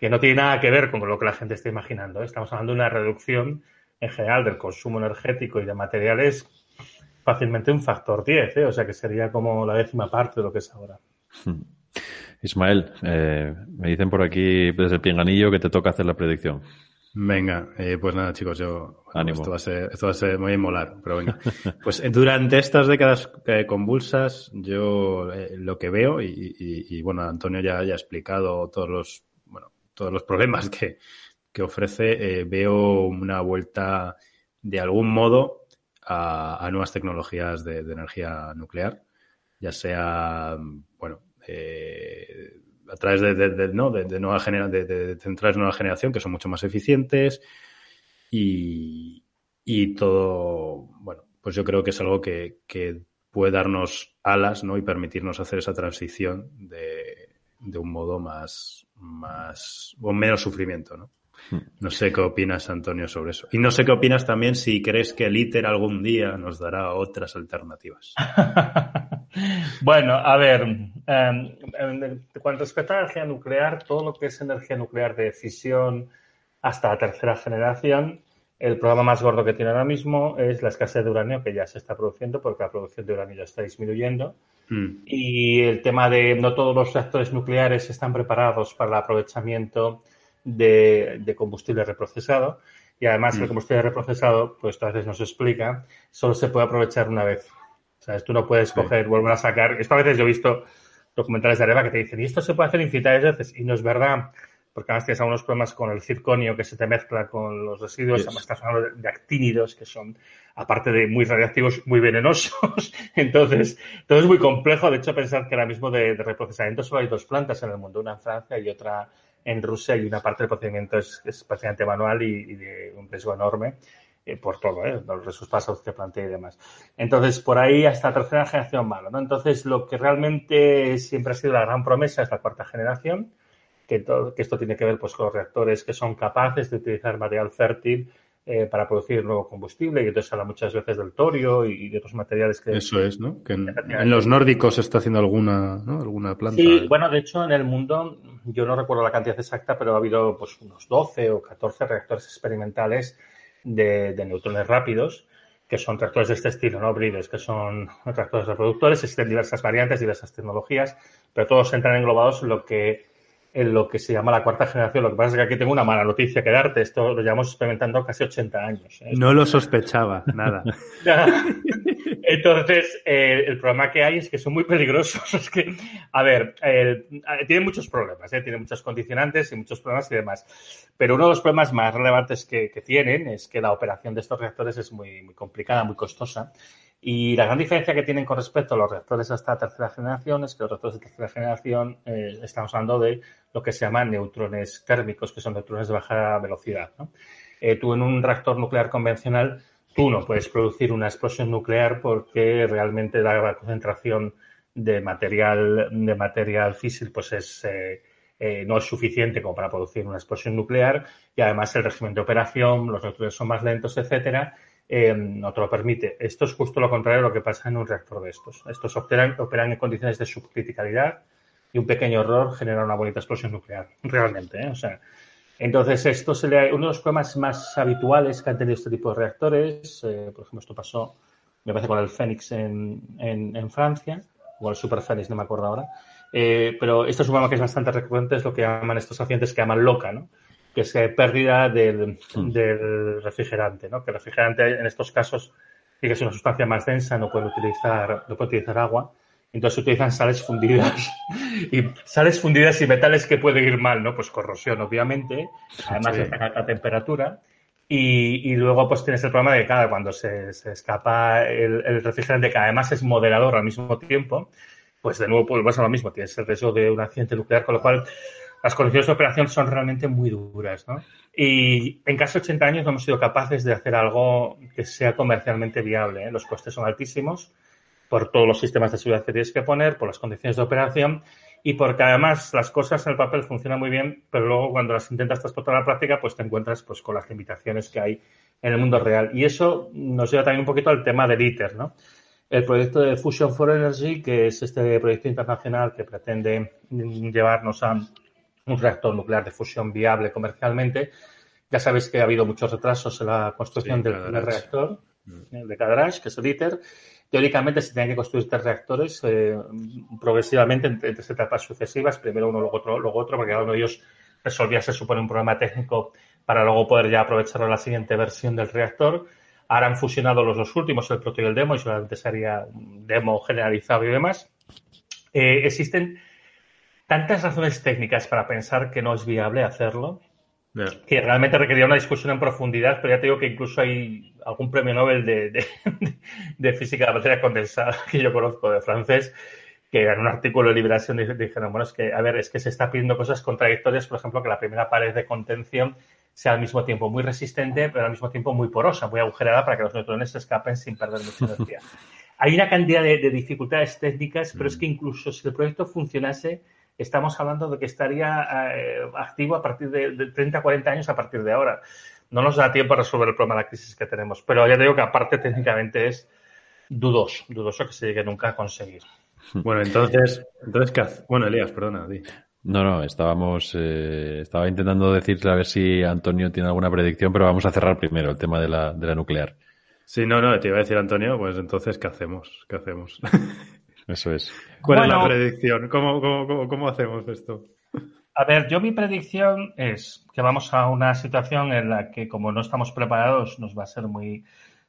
[SPEAKER 4] que no tiene nada que ver con lo que la gente está imaginando. ¿eh? Estamos hablando de una reducción en general del consumo energético y de materiales fácilmente un factor 10, ¿eh? o sea que sería como la décima parte de lo que es ahora.
[SPEAKER 3] Ismael, eh, me dicen por aquí desde el pinganillo que te toca hacer la predicción.
[SPEAKER 2] Venga, eh, pues nada, chicos, yo. Esto va a ser, esto va a ser muy molar, pero venga. Pues durante estas décadas convulsas, yo lo que veo, y, bueno, Antonio ya, ya ha explicado todos los, bueno, todos los problemas que, que ofrece, eh, veo una vuelta de algún modo a, nuevas tecnologías de, energía nuclear, ya sea, bueno, eh, a través de, de, ¿no? de, nueva de, centrales de nueva generación que son mucho más eficientes y, y todo, bueno, pues yo creo que es algo que, que puede darnos alas ¿no? y permitirnos hacer esa transición de, de un modo más, más, o menos sufrimiento, ¿no? No sé qué opinas, Antonio, sobre eso. Y no sé qué opinas también si crees que el ITER algún día nos dará otras alternativas.
[SPEAKER 4] bueno, a ver, eh, cuando respecta a la energía nuclear, todo lo que es energía nuclear de fisión hasta la tercera generación, el problema más gordo que tiene ahora mismo es la escasez de uranio que ya se está produciendo porque la producción de uranio ya está disminuyendo. Mm. Y el tema de no todos los reactores nucleares están preparados para el aprovechamiento de, combustible reprocesado. Y además el mm. combustible reprocesado, pues a veces nos explica, solo se puede aprovechar una vez. Sea, tú no puedes coger, volver a sacar. Esto a veces yo he visto documentales de Areva que te dicen, y esto se puede hacer infinitas veces. Y no es verdad, porque además tienes algunos problemas con el circonio que se te mezcla con los residuos, además estás hablando de actínidos que son, aparte de muy radiactivos, muy venenosos. entonces, todo es muy complejo. De hecho, pensar que ahora mismo de, de reprocesamiento solo hay dos plantas en el mundo, una en Francia y otra en Rusia y una parte del procedimiento es, es prácticamente manual y, de un riesgo enorme eh, por todo, ¿eh? los resultados que plantea y demás. Entonces, por ahí hasta tercera generación malo, ¿no? Entonces, lo que realmente siempre ha sido la gran promesa es la cuarta generación, que, todo, que esto tiene que ver pues, con los reactores que son capaces de utilizar material fértil eh, para producir nuevo combustible, y entonces habla muchas veces del torio y, de otros materiales que...
[SPEAKER 2] Eso es, ¿no? Que en, los nórdicos se está haciendo alguna, ¿no? alguna planta.
[SPEAKER 4] Sí, bueno, de hecho en el mundo, yo no recuerdo la cantidad exacta, pero ha habido pues unos 12 o 14 reactores experimentales de, neutrones rápidos, que son reactores de este estilo, ¿no? Brides, que son reactores reproductores, existen diversas variantes, diversas tecnologías, pero todos entran englobados en lo que en lo que se llama la cuarta generación. Lo que pasa es que aquí tengo una mala noticia que darte. Esto lo llevamos experimentando casi 80 años.
[SPEAKER 2] ¿eh? No lo sospechaba, nada.
[SPEAKER 4] Entonces, eh, el problema que hay es que son muy peligrosos. Es que, a ver, eh, tienen muchos problemas, eh, tienen muchas condicionantes y muchos problemas y demás. Pero uno de los problemas más relevantes que, tienen es que la operación de estos reactores es muy, muy complicada, muy costosa. Y la gran diferencia que tienen con respecto a los reactores hasta tercera generación es que los reactores de tercera generación eh, estamos hablando de lo que se llaman neutrones térmicos, que son neutrones de baja velocidad. ¿no? Eh, tú en un reactor nuclear convencional, tú no puedes producir una explosión nuclear porque realmente la concentración de material, de material físil pues es, eh, eh, no es suficiente como para producir una explosión nuclear y además el régimen de operación, los reactores son más lentos, etcétera, no te lo permite. Esto es justo lo contrario de lo que pasa en un reactor de estos. Estos operan, operan en condiciones de subcriticalidad y un pequeño error genera una bonita explosión nuclear, realmente. O sea, entonces, esto se le, uno de los problemas más habituales que han tenido este tipo de reactores, eh, por ejemplo, esto pasó, me parece, con el Fénix en, en, Francia, o el Super Fénix, no me acuerdo ahora, eh, pero esto es un problema que es bastante recurrente, es lo que llaman estos accidentes que llaman loca, ¿no? que es eh, pérdida del, hmm. del, refrigerante, ¿no? que el refrigerante en estos casos, que es una sustancia más densa, no puede utilizar, no puede utilizar agua, entonces utilizan sales fundidas y sales fundidas y metales que pueden ir mal, ¿no? Pues corrosión, obviamente, además de alta temperatura. Y, y, luego pues tienes el problema de que cada cuando se, se escapa el, el, refrigerante, que además es moderador al mismo tiempo, pues de nuevo pues vas a lo mismo, tienes el riesgo de un accidente nuclear, con lo cual las condiciones de operación son realmente muy duras, ¿no? Y en casi 80 años no hemos sido capaces de hacer algo que sea comercialmente viable. ¿eh? Los costes son altísimos por todos los sistemas de seguridad que tienes que poner, por las condiciones de operación y porque además las cosas en el papel funcionan muy bien, pero luego cuando las intentas transportar a la práctica, pues te encuentras pues con las limitaciones que hay en el mundo real. Y eso nos lleva también un poquito al tema del ITER, ¿no? El proyecto de Fusion for Energy, que es este proyecto internacional que pretende llevarnos a un reactor nuclear de fusión viable comercialmente. Ya sabéis que ha habido muchos retrasos en la construcción del primer reactor, mm. de Cadarache, que es el ITER, Teóricamente se tienen que construir tres reactores eh, progresivamente en, tres etapas sucesivas, primero uno, luego otro, luego otro, porque cada uno de ellos resolvía, se supone, un problema técnico para luego poder ya aprovecharlo en la siguiente versión del reactor. Ahora han fusionado los dos últimos, el proto y el demo, y solamente sería un demo generalizado y demás. Eh, existen tantas razones técnicas para pensar que no es viable hacerlo, que realmente requería una discusión en profundidad, pero ya te digo que incluso hay algún premio Nobel de, de, física de materia condensada que yo conozco de francés, que en un artículo de Liberación dijeron, bueno, es que, a ver, es que se está pidiendo cosas contradictorias, por ejemplo, que la primera pared de contención sea al mismo tiempo muy resistente, pero al mismo tiempo muy porosa, muy agujerada para que los neutrones se escapen sin perder mucha energía. Hay una cantidad de, dificultades técnicas, pero es que incluso si el proyecto funcionase, estamos hablando de que estaría eh, activo a partir de, de 30, 40 años a partir de ahora. No nos da tiempo a resolver el problema de la crisis que tenemos, pero ya digo que aparte técnicamente es dudoso, dudoso que se llegue nunca a conseguir.
[SPEAKER 2] Bueno, entonces, entonces ¿qué hace? Bueno, Elías, perdona, di.
[SPEAKER 3] No, no, estábamos, eh, estaba intentando decirle a ver si Antonio tiene alguna predicción, pero vamos a cerrar primero el tema de la, de la nuclear.
[SPEAKER 2] Sí, no, no, te iba a decir Antonio, pues entonces, ¿qué hacemos? ¿Qué hacemos?
[SPEAKER 3] Eso es.
[SPEAKER 2] ¿Cuál es la predicción? ¿Cómo, cómo, cómo, hacemos esto?
[SPEAKER 4] A ver, yo mi predicción es que vamos a una situación en la que como no estamos preparados nos va a ser muy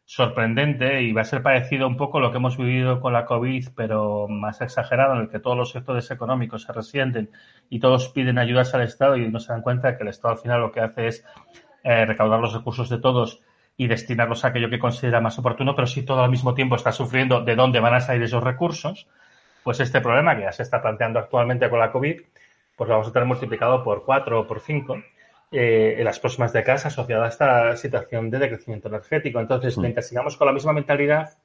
[SPEAKER 4] sorprendente y va a ser parecido un poco a lo que hemos vivido con la COVID, pero más exagerado, en el que todos los sectores económicos se resienten y todos piden ayudas al Estado y no se dan cuenta que el Estado al final lo que hace es eh, recaudar los recursos de todos y destinarlos a aquello que considera más oportuno, pero si todo al mismo tiempo está sufriendo de dónde van a salir esos recursos, pues este problema que ya se está planteando actualmente con la COVID, pues lo vamos a tener multiplicado por cuatro o por cinco eh, en las próximas décadas asociada a esta situación de decrecimiento energético. Entonces, mm. mientras sigamos con la misma mentalidad,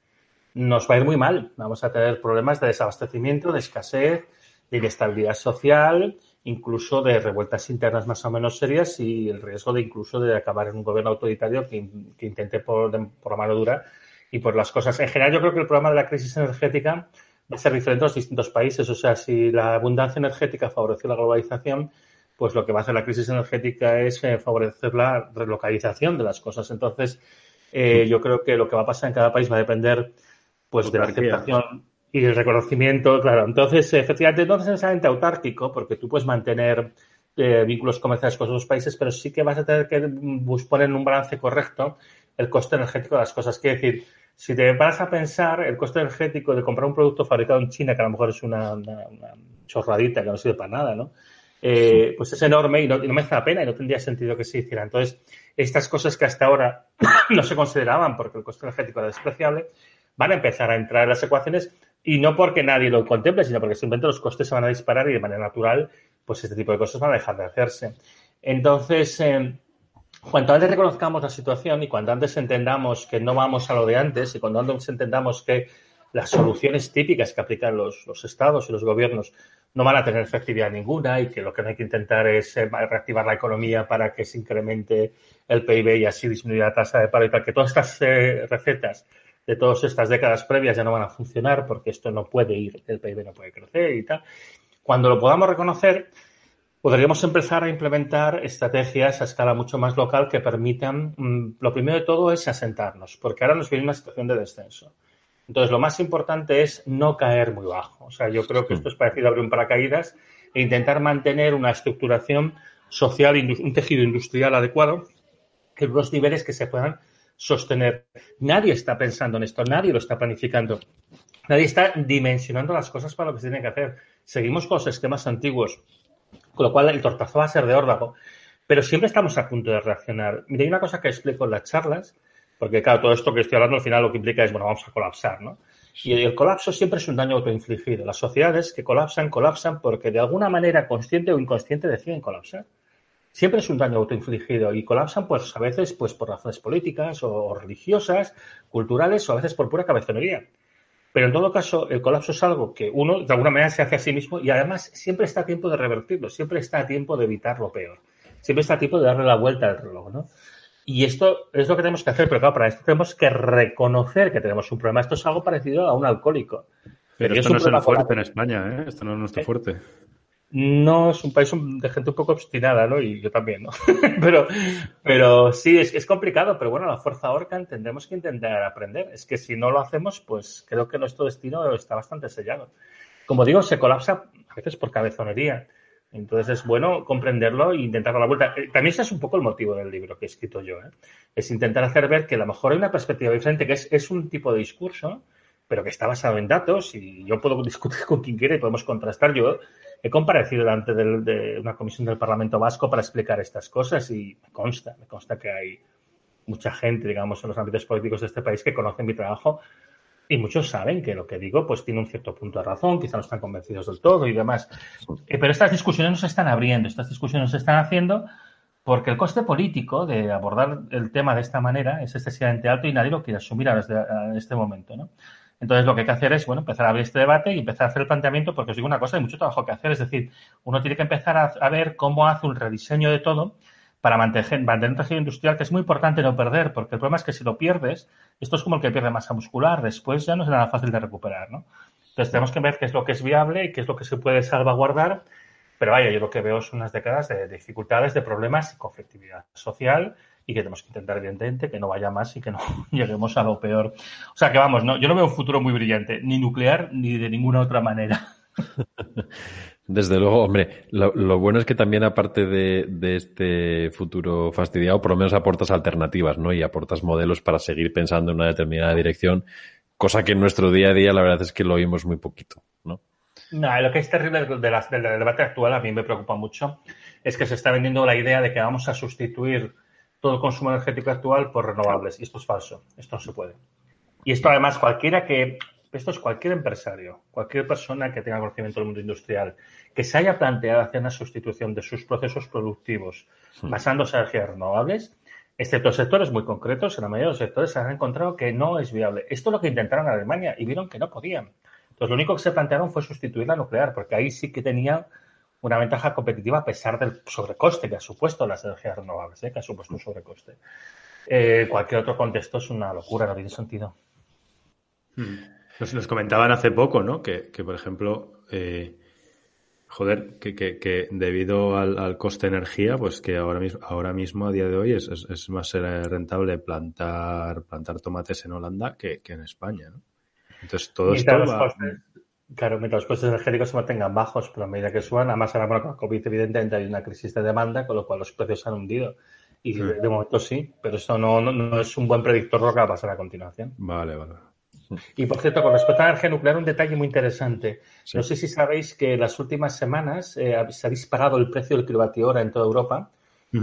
[SPEAKER 4] nos va a ir muy mal. Vamos a tener problemas de desabastecimiento, de escasez, de inestabilidad social, incluso de revueltas internas más o menos serias y el riesgo de incluso de acabar en un gobierno autoritario que, intente por, por, la mano dura y por las cosas. En general, yo creo que el problema de la crisis energética va a ser diferente en los distintos países. O sea, si la abundancia energética favorece la globalización, pues lo que va a hacer la crisis energética es eh, favorecer la relocalización de las cosas. Entonces, eh, yo creo que lo que va a pasar en cada país va a depender pues de la aceptación y el reconocimiento, claro. Entonces, efectivamente, no es necesariamente autárquico, porque tú puedes mantener eh, vínculos comerciales con otros países, pero sí que vas a tener que poner en un balance correcto el coste energético de las cosas. Quiere decir, Si te paras a pensar, el coste energético de comprar un producto fabricado en China, que a lo mejor es una, una, chorradita que no sirve para nada, ¿no? Eh, pues es enorme y no, y no, me hace la pena y no tendría sentido que se hiciera. Entonces, estas cosas que hasta ahora no se consideraban porque el coste energético era despreciable, van a empezar a entrar en las ecuaciones y no porque nadie lo contemple, sino porque simplemente los costes se van a disparar y de manera natural, pues este tipo de cosas van a dejar de hacerse. Entonces, eh, cuanto antes reconozcamos la situación y cuanto antes entendamos que no vamos a lo de antes y cuando antes entendamos que las soluciones típicas que aplican los, los estados y los gobiernos no van a tener efectividad ninguna y que lo que hay que intentar es eh, reactivar la economía para que se incremente el PIB y así disminuir la tasa de paro y tal, que todas estas eh, recetas de todas estas décadas previas ya no van a funcionar porque esto no puede ir, el PIB no puede crecer y tal. Cuando lo podamos reconocer, podríamos empezar a implementar estrategias a escala mucho más local que permitan, mm, lo primero de todo es asentarnos, porque ahora nos viene una situación de descenso. Entonces, lo más importante es no caer muy bajo. O sea, yo creo que esto es parecido a abrir un paracaídas e intentar mantener una estructuración social, un tejido industrial adecuado, que los niveles que se puedan sostener. Nadie está pensando en esto, nadie lo está planificando. Nadie está dimensionando las cosas para lo que se tiene que hacer. Seguimos con los esquemas antiguos, con lo cual el tortazo va a ser de órdago. Pero siempre estamos a punto de reaccionar. Mira, hay una cosa que explico en las charlas, porque claro, todo esto que estoy hablando al final lo que implica es, bueno, vamos a colapsar, ¿no? Y el colapso siempre es un daño autoinfligido. Las sociedades que colapsan, colapsan porque de alguna manera consciente o inconsciente deciden colapsar siempre es un daño autoinfligido y colapsan pues a veces pues por razones políticas o religiosas, culturales o a veces por pura cabezonería. Pero en todo caso, el colapso es algo que uno de alguna manera se hace a sí mismo y además siempre está a tiempo de revertirlo, siempre está a tiempo de evitar lo peor, siempre está a tiempo de darle la vuelta al reloj, ¿no? Y esto es lo que tenemos que hacer, pero claro, para esto tenemos que reconocer que tenemos un problema. Esto es algo parecido a un alcohólico.
[SPEAKER 2] Pero, esto no es el fuerte en España, ¿eh? Esto no es nuestro ¿Eh? fuerte
[SPEAKER 4] no es un país de gente un poco obstinada, ¿no? Y yo también, ¿no? pero, pero sí, es, complicado, pero bueno, la fuerza Orcan tendremos que intentar aprender. Es que si no lo hacemos, pues creo que nuestro destino está bastante sellado. Como digo, se colapsa a veces por cabezonería. Entonces es bueno comprenderlo e intentar dar la vuelta. Eh, también ese es un poco el motivo del libro que he escrito yo. ¿eh? Es intentar hacer ver que a lo mejor hay una perspectiva diferente, que es, es un tipo de discurso, pero que está basado en datos y yo puedo discutir con quien quiera y podemos contrastar. Yo he comparecido delante de una comisión del Parlamento Vasco para explicar estas cosas y me consta, me consta que hay mucha gente, digamos, en los ámbitos políticos de este país que conocen mi trabajo y muchos saben que lo que digo pues tiene un cierto punto de razón, quizá no están convencidos del todo y demás. Eh, pero estas discusiones no se están abriendo, estas discusiones se están haciendo porque el coste político de abordar el tema de esta manera es excesivamente alto y nadie lo quiere asumir en este momento. ¿no? Entonces, lo que hay que hacer es, bueno, empezar a abrir este debate y empezar a hacer el planteamiento, porque os digo una cosa, hay mucho trabajo que hacer. Es decir, uno tiene que empezar a, ver cómo hace un rediseño de todo para mantener, mantener un tejido industrial que es muy importante no perder, porque el problema es que si lo pierdes, esto es como el que pierde masa muscular, después ya no es nada fácil de recuperar, ¿no? Entonces, tenemos que ver qué es lo que es viable y qué es lo que se puede salvaguardar. Pero vaya, yo lo que veo son unas décadas de dificultades, de problemas y conflictividad social y que tenemos que intentar, evidentemente, que no vaya más y que no lleguemos a lo peor. O sea, que vamos, no, yo no veo un futuro muy brillante, ni nuclear ni de ninguna otra manera.
[SPEAKER 3] Desde luego, hombre, lo, bueno es que también aparte de, de, este futuro fastidiado, por lo menos aportas alternativas, ¿no? Y aportas modelos para seguir pensando en una determinada dirección, cosa que en nuestro día a día la verdad es que lo oímos muy poquito, ¿no?
[SPEAKER 4] No, lo que es terrible del, del debate actual, a mí me preocupa mucho, es que se está vendiendo la idea de que vamos a sustituir todo el consumo energético actual por renovables. Y esto es falso. Esto no se puede. Y esto además cualquiera que, esto es cualquier empresario, cualquier persona que tenga conocimiento del mundo industrial, que se haya planteado hacer una sustitución de sus procesos productivos basándose en energías renovables, excepto sectores muy concretos, en la mayoría de los sectores se han encontrado que no es viable. Esto es lo que intentaron en Alemania y vieron que no podían. Entonces, lo único que se plantearon fue sustituir la nuclear, porque ahí sí que tenían una ventaja competitiva a pesar del sobrecoste que ha supuesto las energías renovables, ¿eh? que ha supuesto un sobrecoste. Eh, cualquier otro contexto es una locura, no tiene sentido.
[SPEAKER 2] Hmm. Nos, comentaban hace poco, ¿no? Que, por ejemplo, eh, joder, que, debido al, coste de energía, pues que ahora mismo, ahora mismo a día de hoy es, es, más rentable plantar, plantar tomates en Holanda que, en España, ¿no? Entonces todo esto va...
[SPEAKER 4] Claro, mientras los costes energéticos se mantengan bajos, pero a medida que suban, además ahora con la COVID evidentemente hay una crisis de demanda, con lo cual los precios se han hundido. Y de, momento sí, pero eso no, no, es un buen predictor de lo que va a pasar a continuación.
[SPEAKER 2] Vale, vale.
[SPEAKER 4] Y por cierto, con respecto a la energía nuclear, un detalle muy interesante. No sé si sabéis que las últimas semanas eh, se ha disparado el precio del kilovatio hora en toda Europa.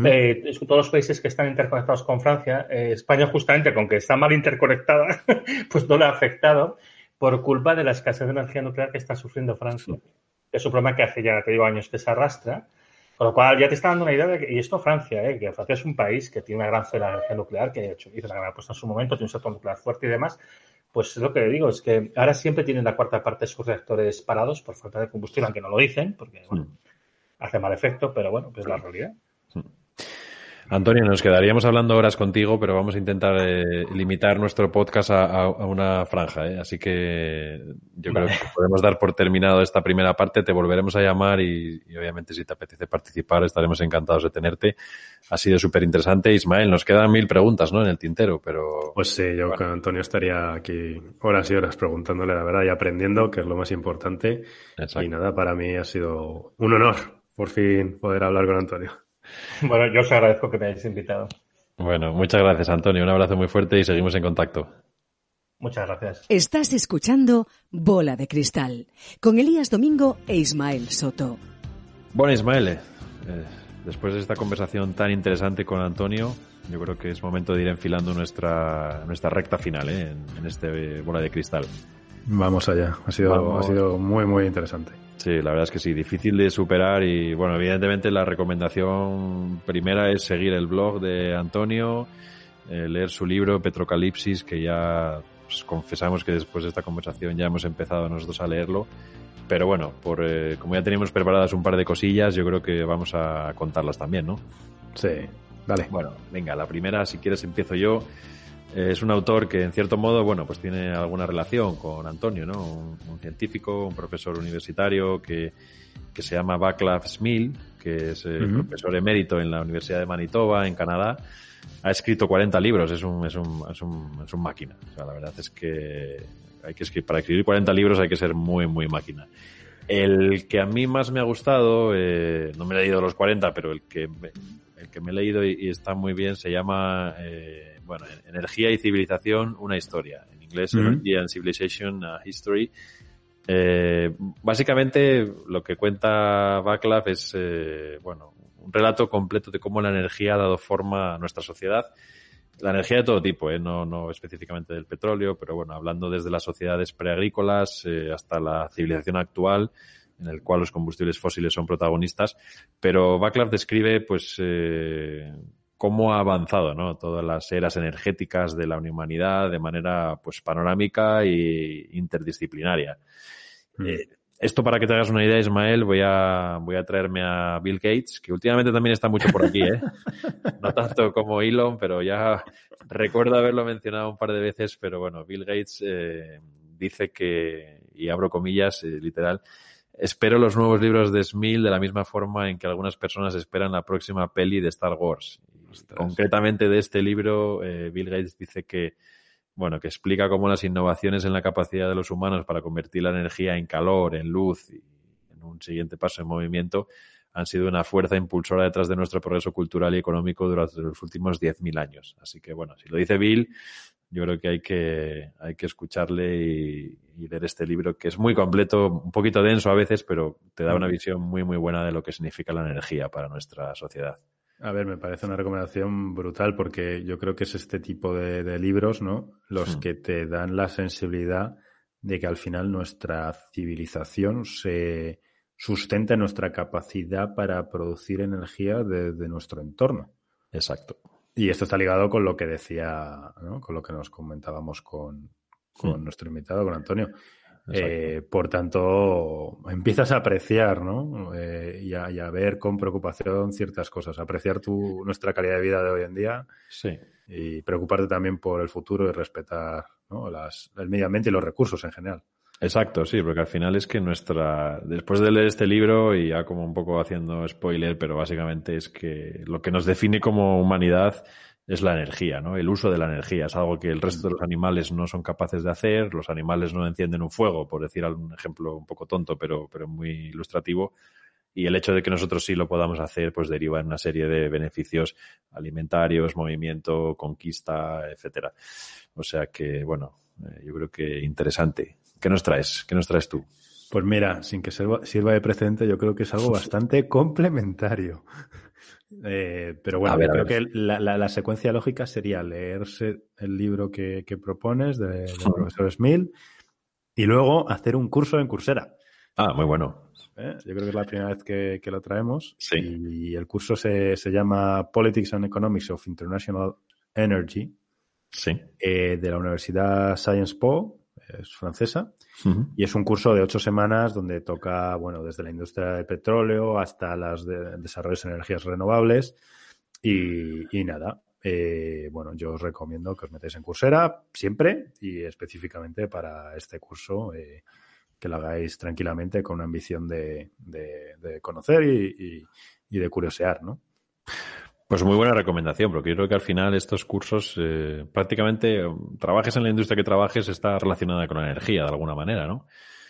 [SPEAKER 4] Eh, todos los países que están interconectados con Francia, eh, España justamente con que está mal interconectada, pues no le ha afectado por culpa de la escasez de energía nuclear que está sufriendo Francia. Es un problema que hace ya, te digo, años que se arrastra. Con lo cual ya te está dando una idea de que, y esto Francia, ¿eh? que Francia es un país que tiene una gran fe de energía nuclear, que hecho, hizo una gran apuesta en su momento, tiene un sector nuclear fuerte y demás, pues lo que digo es que ahora siempre tienen la cuarta parte de sus reactores parados por falta de combustible, aunque no lo dicen, porque bueno, hace mal efecto, pero bueno, pues la realidad.
[SPEAKER 3] Antonio, nos quedaríamos hablando horas contigo, pero vamos a intentar eh, limitar nuestro podcast a, una franja. ¿eh? Así que yo creo que podemos dar por terminado esta primera parte. Te volveremos a llamar y, obviamente si te apetece participar estaremos encantados de tenerte. Ha sido súper interesante. Ismael, nos quedan mil preguntas ¿no? en el tintero, pero...
[SPEAKER 2] Pues sí, yo con Antonio estaría aquí horas y horas preguntándole la verdad y aprendiendo, que es lo más importante. Y nada, para mí ha sido un honor por fin poder hablar con Antonio.
[SPEAKER 4] Bueno, yo os agradezco que me hayáis invitado.
[SPEAKER 3] Bueno, muchas gracias, Antonio. Un abrazo muy fuerte y seguimos en contacto.
[SPEAKER 4] Muchas gracias.
[SPEAKER 1] Estás escuchando Bola de Cristal con Elías Domingo e Ismael Soto.
[SPEAKER 3] Bueno, Ismael, eh, después de esta conversación tan interesante con Antonio, yo creo que es momento de ir enfilando nuestra, nuestra recta final eh, en, este Bola de Cristal.
[SPEAKER 2] Vamos allá. Ha sido, ha sido muy, muy interesante.
[SPEAKER 3] Sí, la verdad es que sí, difícil de superar y bueno, evidentemente la recomendación primera es seguir el blog de Antonio, eh, leer su libro Petrocalipsis, que ya pues, confesamos que después de esta conversación ya hemos empezado nosotros a leerlo. Pero bueno, por, eh, como ya tenemos preparadas un par de cosillas, yo creo que vamos a contarlas también, ¿no?
[SPEAKER 2] Sí, vale.
[SPEAKER 3] Bueno, venga, la primera, si quieres, empiezo yo. Es un autor que, en cierto modo, bueno, pues tiene alguna relación con Antonio, ¿no? Un, científico, un profesor universitario que, que se llama Václav Smil, que es eh, profesor emérito en la Universidad de Manitoba, en Canadá. Ha escrito 40 libros, es un, es un, es un, es un máquina. O sea, la verdad es que hay que escribir, para escribir 40 libros hay que ser muy, muy máquina. El que a mí más me ha gustado, eh, no me he leído los 40, pero el que me, el que me he leído y, está muy bien se llama eh, bueno, Energía y Civilización, una historia. En inglés, Energy and Civilization, a History. Eh, básicamente, lo que cuenta Václav es, eh, bueno, un relato completo de cómo la energía ha dado forma a nuestra sociedad. La energía de todo tipo, ¿eh? no, no específicamente del petróleo, pero bueno, hablando desde las sociedades preagrícolas hasta la civilización actual, en el cual los combustibles fósiles son protagonistas. Pero Václav describe, pues, eh, cómo ha avanzado ¿no? todas las eras energéticas de la humanidad de manera pues panorámica e interdisciplinaria. Mm. Eh, esto para que te hagas una idea, Ismael, voy a, voy a traerme a Bill Gates, que últimamente también está mucho por aquí, ¿eh? No tanto como Elon, pero ya recuerdo haberlo mencionado un par de veces, pero bueno, Bill Gates eh, dice que, y abro comillas, eh, literal, espero los nuevos libros de Smil de la misma forma en que algunas personas esperan la próxima peli de Star Wars. Concretamente de este libro, eh, Bill Gates dice que, bueno, que explica cómo las innovaciones en la capacidad de los humanos para convertir la energía en calor, en luz y en un siguiente paso en movimiento han sido una fuerza impulsora detrás de nuestro progreso cultural y económico durante los últimos 10.000 años. Así que, bueno, si lo dice Bill, yo creo que hay que, hay que escucharle y, y, leer este libro, que es muy completo, un poquito denso a veces, pero te da una visión muy, muy buena de lo que significa la energía para nuestra sociedad.
[SPEAKER 2] A ver, me parece una recomendación brutal porque yo creo que es este tipo de, libros, ¿no? Los hmm. que te dan la sensibilidad de que al final nuestra civilización se sustenta en nuestra capacidad para producir energía desde nuestro entorno.
[SPEAKER 3] Exacto.
[SPEAKER 2] Y esto está ligado con lo que decía, ¿no? con lo que nos comentábamos con, con hmm. nuestro invitado, con Antonio. Eh, por tanto, empiezas a apreciar, ¿no? Eh, y, a, ver con preocupación ciertas cosas, apreciar tu, nuestra calidad de vida de hoy en día.
[SPEAKER 3] Sí.
[SPEAKER 2] Y preocuparte también por el futuro y respetar ¿no? Las, el medio ambiente y los recursos en general.
[SPEAKER 3] Exacto, sí, porque al final es que nuestra, después de leer este libro y ya como un poco haciendo spoiler, pero básicamente es que lo que nos define como humanidad es la energía, ¿no? El uso de la energía. Es algo que el resto de los animales no son capaces de hacer. Los animales no encienden un fuego, por decir algún ejemplo un poco tonto, pero, pero muy ilustrativo. y el hecho de que nosotros sí lo podamos hacer, pues deriva en una serie de beneficios alimentarios, movimiento, conquista, etcétera. O sea que, bueno, eh, yo creo que interesante. ¿Qué nos traes? ¿Qué nos traes tú?
[SPEAKER 2] Pues mira, sin que sirva, de precedente, yo creo que es algo bastante complementario. Eh, pero bueno, creo que la, secuencia lógica sería leerse el libro que, propones del de profesor Smith y luego hacer un curso en Coursera.
[SPEAKER 3] Ah, muy bueno.
[SPEAKER 2] ¿Eh? Yo creo que es la primera vez que, lo traemos.
[SPEAKER 3] Sí.
[SPEAKER 2] Y el curso se, llama Politics and Economics of International Energy.
[SPEAKER 3] Sí.
[SPEAKER 2] Eh, de la Universidad Sciences Po, es francesa. Y es un curso de ocho semanas donde toca, bueno, desde la industria del petróleo hasta los desarrollos en energías renovables. Y, y nada, eh, bueno, yo os recomiendo que os metáis en Coursera siempre y específicamente para este curso eh, que lo hagáis tranquilamente con una ambición de, conocer y, de curiosear, ¿no?
[SPEAKER 3] Pues muy buena recomendación, porque yo creo que al final estos cursos, eh, prácticamente, trabajes en la industria que trabajes, está relacionada con la energía de alguna manera, ¿no?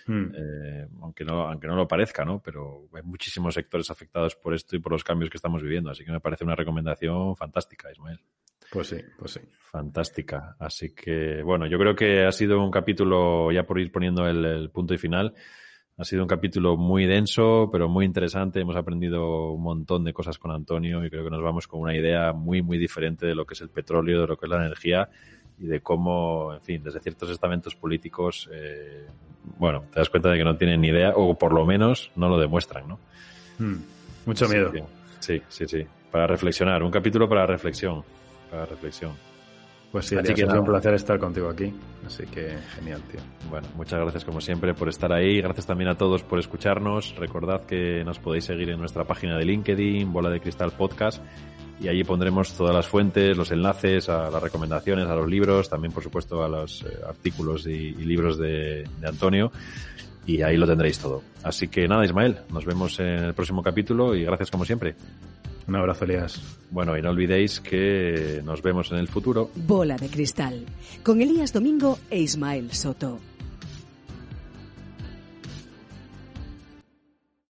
[SPEAKER 3] Hmm. Eh, aunque no, aunque no lo parezca, ¿no? Pero hay muchísimos sectores afectados por esto y por los cambios que estamos viviendo. Así que me parece una recomendación fantástica, Ismael.
[SPEAKER 2] Pues sí, pues sí.
[SPEAKER 3] Fantástica. Así que, bueno, yo creo que ha sido un capítulo, ya por ir poniendo el, punto y final, ha sido un capítulo muy denso, pero muy interesante. Hemos aprendido un montón de cosas con Antonio y creo que nos vamos con una idea muy, muy diferente de lo que es el petróleo, de lo que es la energía y de cómo, en fin, desde ciertos estamentos políticos, eh, bueno, te das cuenta de que no tienen ni idea, o por lo menos no lo demuestran, ¿no?
[SPEAKER 2] Hmm. mucho miedo.
[SPEAKER 3] sí, sí, sí. Para reflexionar, un capítulo para reflexión para reflexión.
[SPEAKER 2] Pues sí, así que es un placer estar contigo aquí. Así que genial, tío.
[SPEAKER 3] Bueno, muchas gracias como siempre por estar ahí. Gracias también a todos por escucharnos. Recordad que nos podéis seguir en nuestra página de LinkedIn, Bola de Cristal Podcast. Y allí pondremos todas las fuentes, los enlaces a las recomendaciones, a los libros, también por supuesto a los eh, artículos y, libros de, de Antonio. Y ahí lo tendréis todo. Así que nada, Ismael, nos vemos en el próximo capítulo y gracias como siempre.
[SPEAKER 2] Un abrazo, Elías.
[SPEAKER 3] Bueno, y no olvidéis que nos vemos en el futuro.
[SPEAKER 1] Bola de cristal, con Elías Domingo e Ismael Soto.